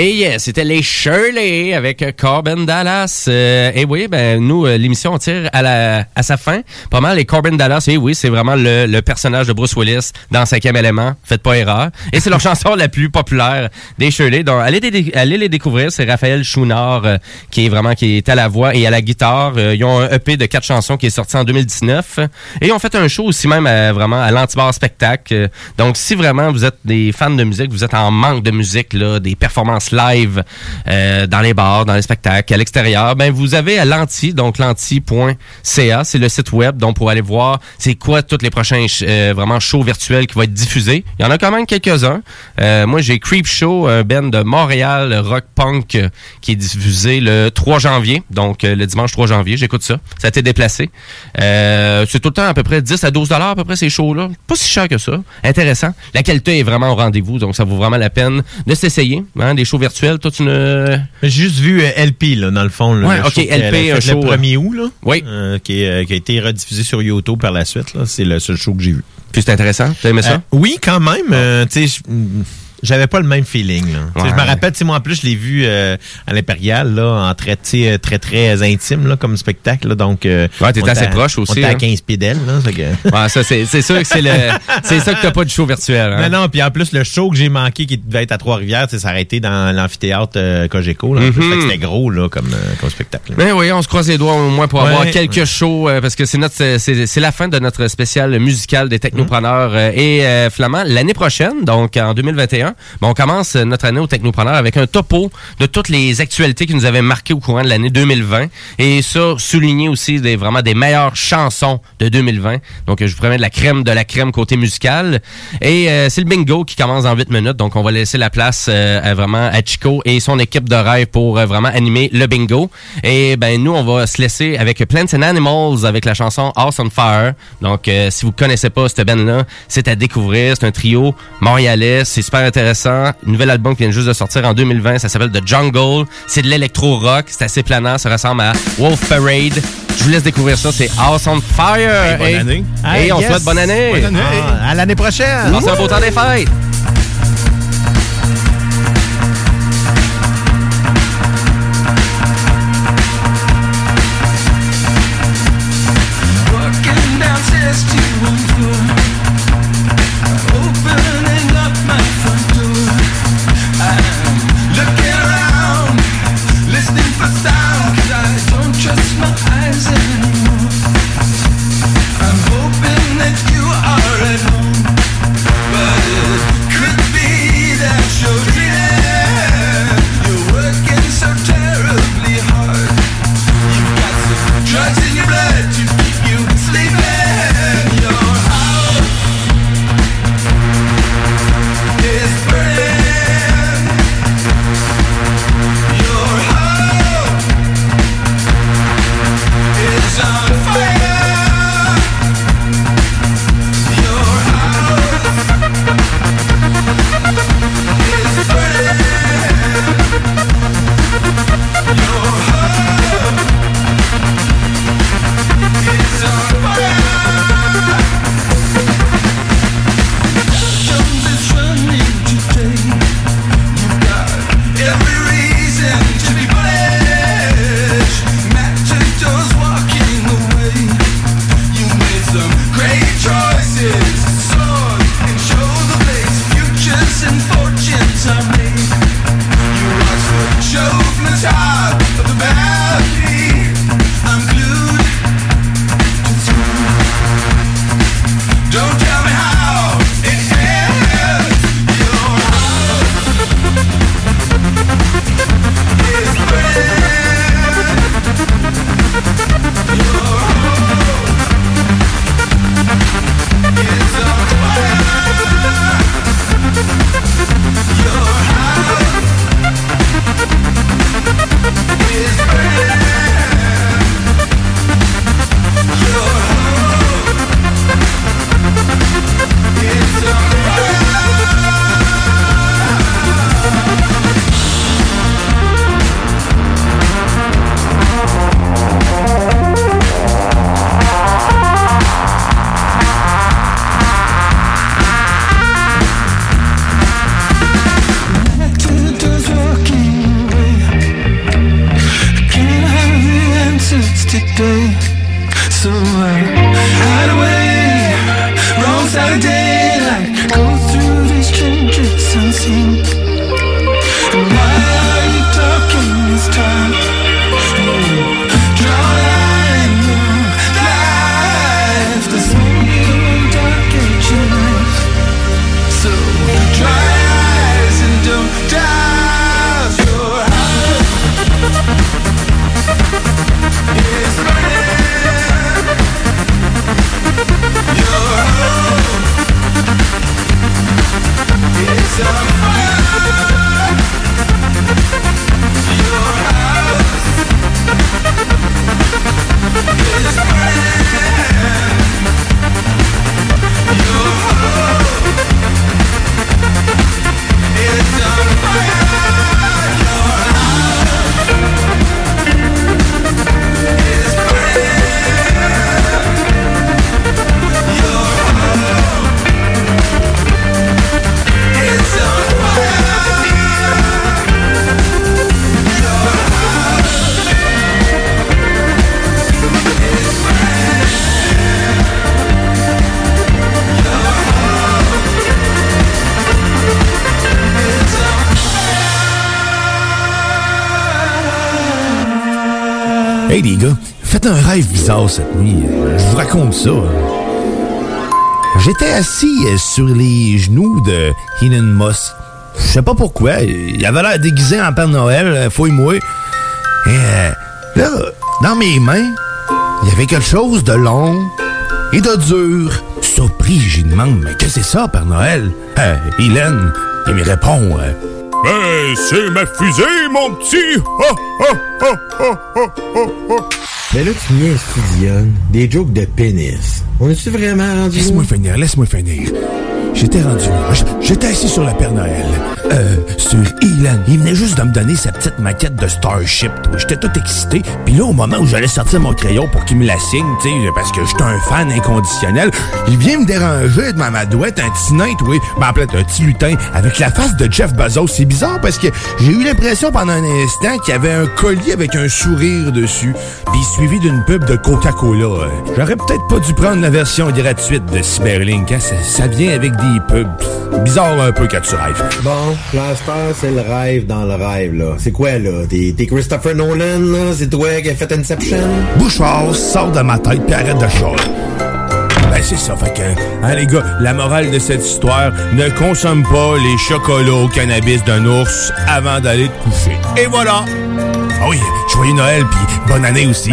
Et yeah, c'était les Shirley avec euh, Corbin Dallas. Euh, et oui, ben nous, euh, l'émission tire à, la, à sa fin. Pas mal, les Corbin Dallas, et oui, c'est vraiment le, le personnage de Bruce Willis dans Cinquième élément. Faites pas erreur. Et c'est leur (laughs) chanson la plus populaire des Shirley. Donc, allez, allez les découvrir. C'est Raphaël Chouinard euh, qui est vraiment qui est à la voix et à la guitare. Ils ont un EP de quatre chansons qui est sorti en 2019. Et ils ont fait un show aussi même à, vraiment à l'Antibar Spectacle. Donc, si vraiment vous êtes des fans de musique, vous êtes en manque de musique, là, des performances live euh, dans les bars, dans les spectacles, à l'extérieur, ben vous avez à l'anti, donc l'anti.ca, c'est le site web, donc pour aller voir c'est quoi tous les prochains euh, vraiment shows virtuels qui vont être diffusés. Il y en a quand même quelques-uns. Euh, moi, j'ai Creep Show, un band de Montréal, rock punk, qui est diffusé le 3 janvier, donc le dimanche 3 janvier. J'écoute ça. Ça a été déplacé. C'est tout le temps à peu près 10 à 12 dollars à peu près ces shows-là. Pas si cher que ça. Intéressant. La qualité est vraiment au rendez-vous, donc ça vaut vraiment la peine de s'essayer. Hein, des shows virtuels, toi tu ne... J'ai juste vu euh, LP, là, dans le fond. là, Ouais, le ok, show LP, un le show, 1er août, là. Oui. Euh, qui, est, euh, qui a été rediffusé sur YouTube par la suite. là. C'est le seul show que j'ai vu. Puis c'est intéressant. T'as aimé ça? Euh, oui, quand même. euh, tu sais, je- j'avais pas le même feeling. là. Ouais. Je me rappelle, moi en plus, je l'ai vu euh, à l'Impérial, là, en très, euh, très, très intime, là, comme spectacle. là. donc, euh, Ouais, t'étais assez proche aussi, On était à hein. 15 pieds d'elle, que- (laughs) Ouais, ça, c'est c'est sûr que c'est le. C'est ça que t'as pas de show virtuel. Hein? Non, non, puis en plus, le show que j'ai manqué, qui devait être à Trois-Rivières, aurait été dans l'amphithéâtre euh, Cogeco. Là. Mhm. Que c'était gros, là, comme, euh, comme spectacle. Mais oui, on se croise les doigts au moins pour Ouais. avoir quelques shows euh, parce que c'est notre c'est c'est la fin de notre spécial musical des technopreneurs euh, et euh, Flamand l'année prochaine donc en 2021 ben, on commence euh, notre année aux technopreneurs avec un topo de toutes les actualités qui nous avaient marqué au courant de l'année 2020 et ça souligner aussi des vraiment des meilleures chansons de 2020 donc je vous promets de la crème de la crème côté musical. Et euh, c'est le bingo qui commence dans 8 minutes donc on va laisser la place euh, vraiment à Chico et son équipe de rêve pour vraiment animer le bingo. Et ben nous on va se laisser avec Plants and Animals avec la chanson House on Fire. Donc si vous connaissez pas cette band là c'est à découvrir. C'est un trio montréalais c'est super intéressant nouvel album qui vient juste de sortir en 2020 ça s'appelle The Jungle c'est de l'électro rock c'est assez planant ça ressemble à Wolf Parade je vous laisse découvrir ça c'est House on Fire bonne et, année. et on yes. souhaite bonne année, Bonne année. Ah, à l'année prochaine. Passez un beau temps des fêtes cette nuit. Euh, Je vous raconte ça. J'étais assis euh, sur les genoux de Elon Musk. Je sais pas pourquoi. Il avait l'air déguisé en Père Noël, euh, fouille-moi. Et là, dans mes mains, il y avait quelque chose de long et de dur. Surpris, j'y demande, mais que c'est ça, Père Noël? Hélène, il me répond, Ben, c'est ma fusée, mon petit! Mais là, tu niaises, tu Dionne. Des jokes de pénis. On est-tu vraiment rendu Laisse-moi finir, laisse-moi finir. J'étais rendu là. J'étais assis sur le Père Noël. Euh, sur Elon. Il venait juste de me donner sa petite maquette de Starship. J'étais tout excité. Puis là, au moment où j'allais sortir mon crayon pour qu'il me la signe, tu sais, parce que j'étais un fan inconditionnel, il vient me déranger devant ma douette, un petit nain, oui. Ben, en fait, un petit lutin avec la face de Jeff Bezos. C'est bizarre parce que j'ai eu l'impression pendant un instant qu'il y avait un collier avec un sourire dessus. Puis suivi d'une pub de Coca-Cola. J'aurais peut-être pas dû prendre la version gratuite de Cyberlink. Hein? Ça, ça vient avec des pubs. Bizarre un peu quand tu rêves. Bon, l'instant, c'est le rêve dans le rêve, là. C'est quoi, là? T'es Christopher Nolan, là? C'est toi qui as fait Inception? Bouchard, sors de ma tête puis arrête de chialer. Ben c'est ça, fait que, hein les gars, la morale de cette histoire, ne consomme pas les chocolats au cannabis d'un ours avant d'aller te coucher. Et voilà! Ah oui, joyeux Noël puis bonne année aussi.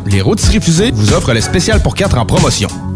les rôtisseries fusées vous offrent le spécial pour 4 en promotion.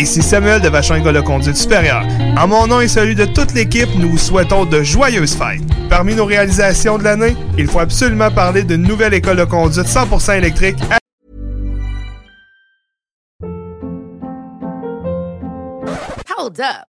Ici Samuel de Vachon École de Conduite Supérieure. En mon nom et celui de toute l'équipe, nous vous souhaitons de joyeuses fêtes. Parmi nos réalisations de l'année, il faut absolument parler d'une nouvelle école de conduite 100% électrique à Hold up.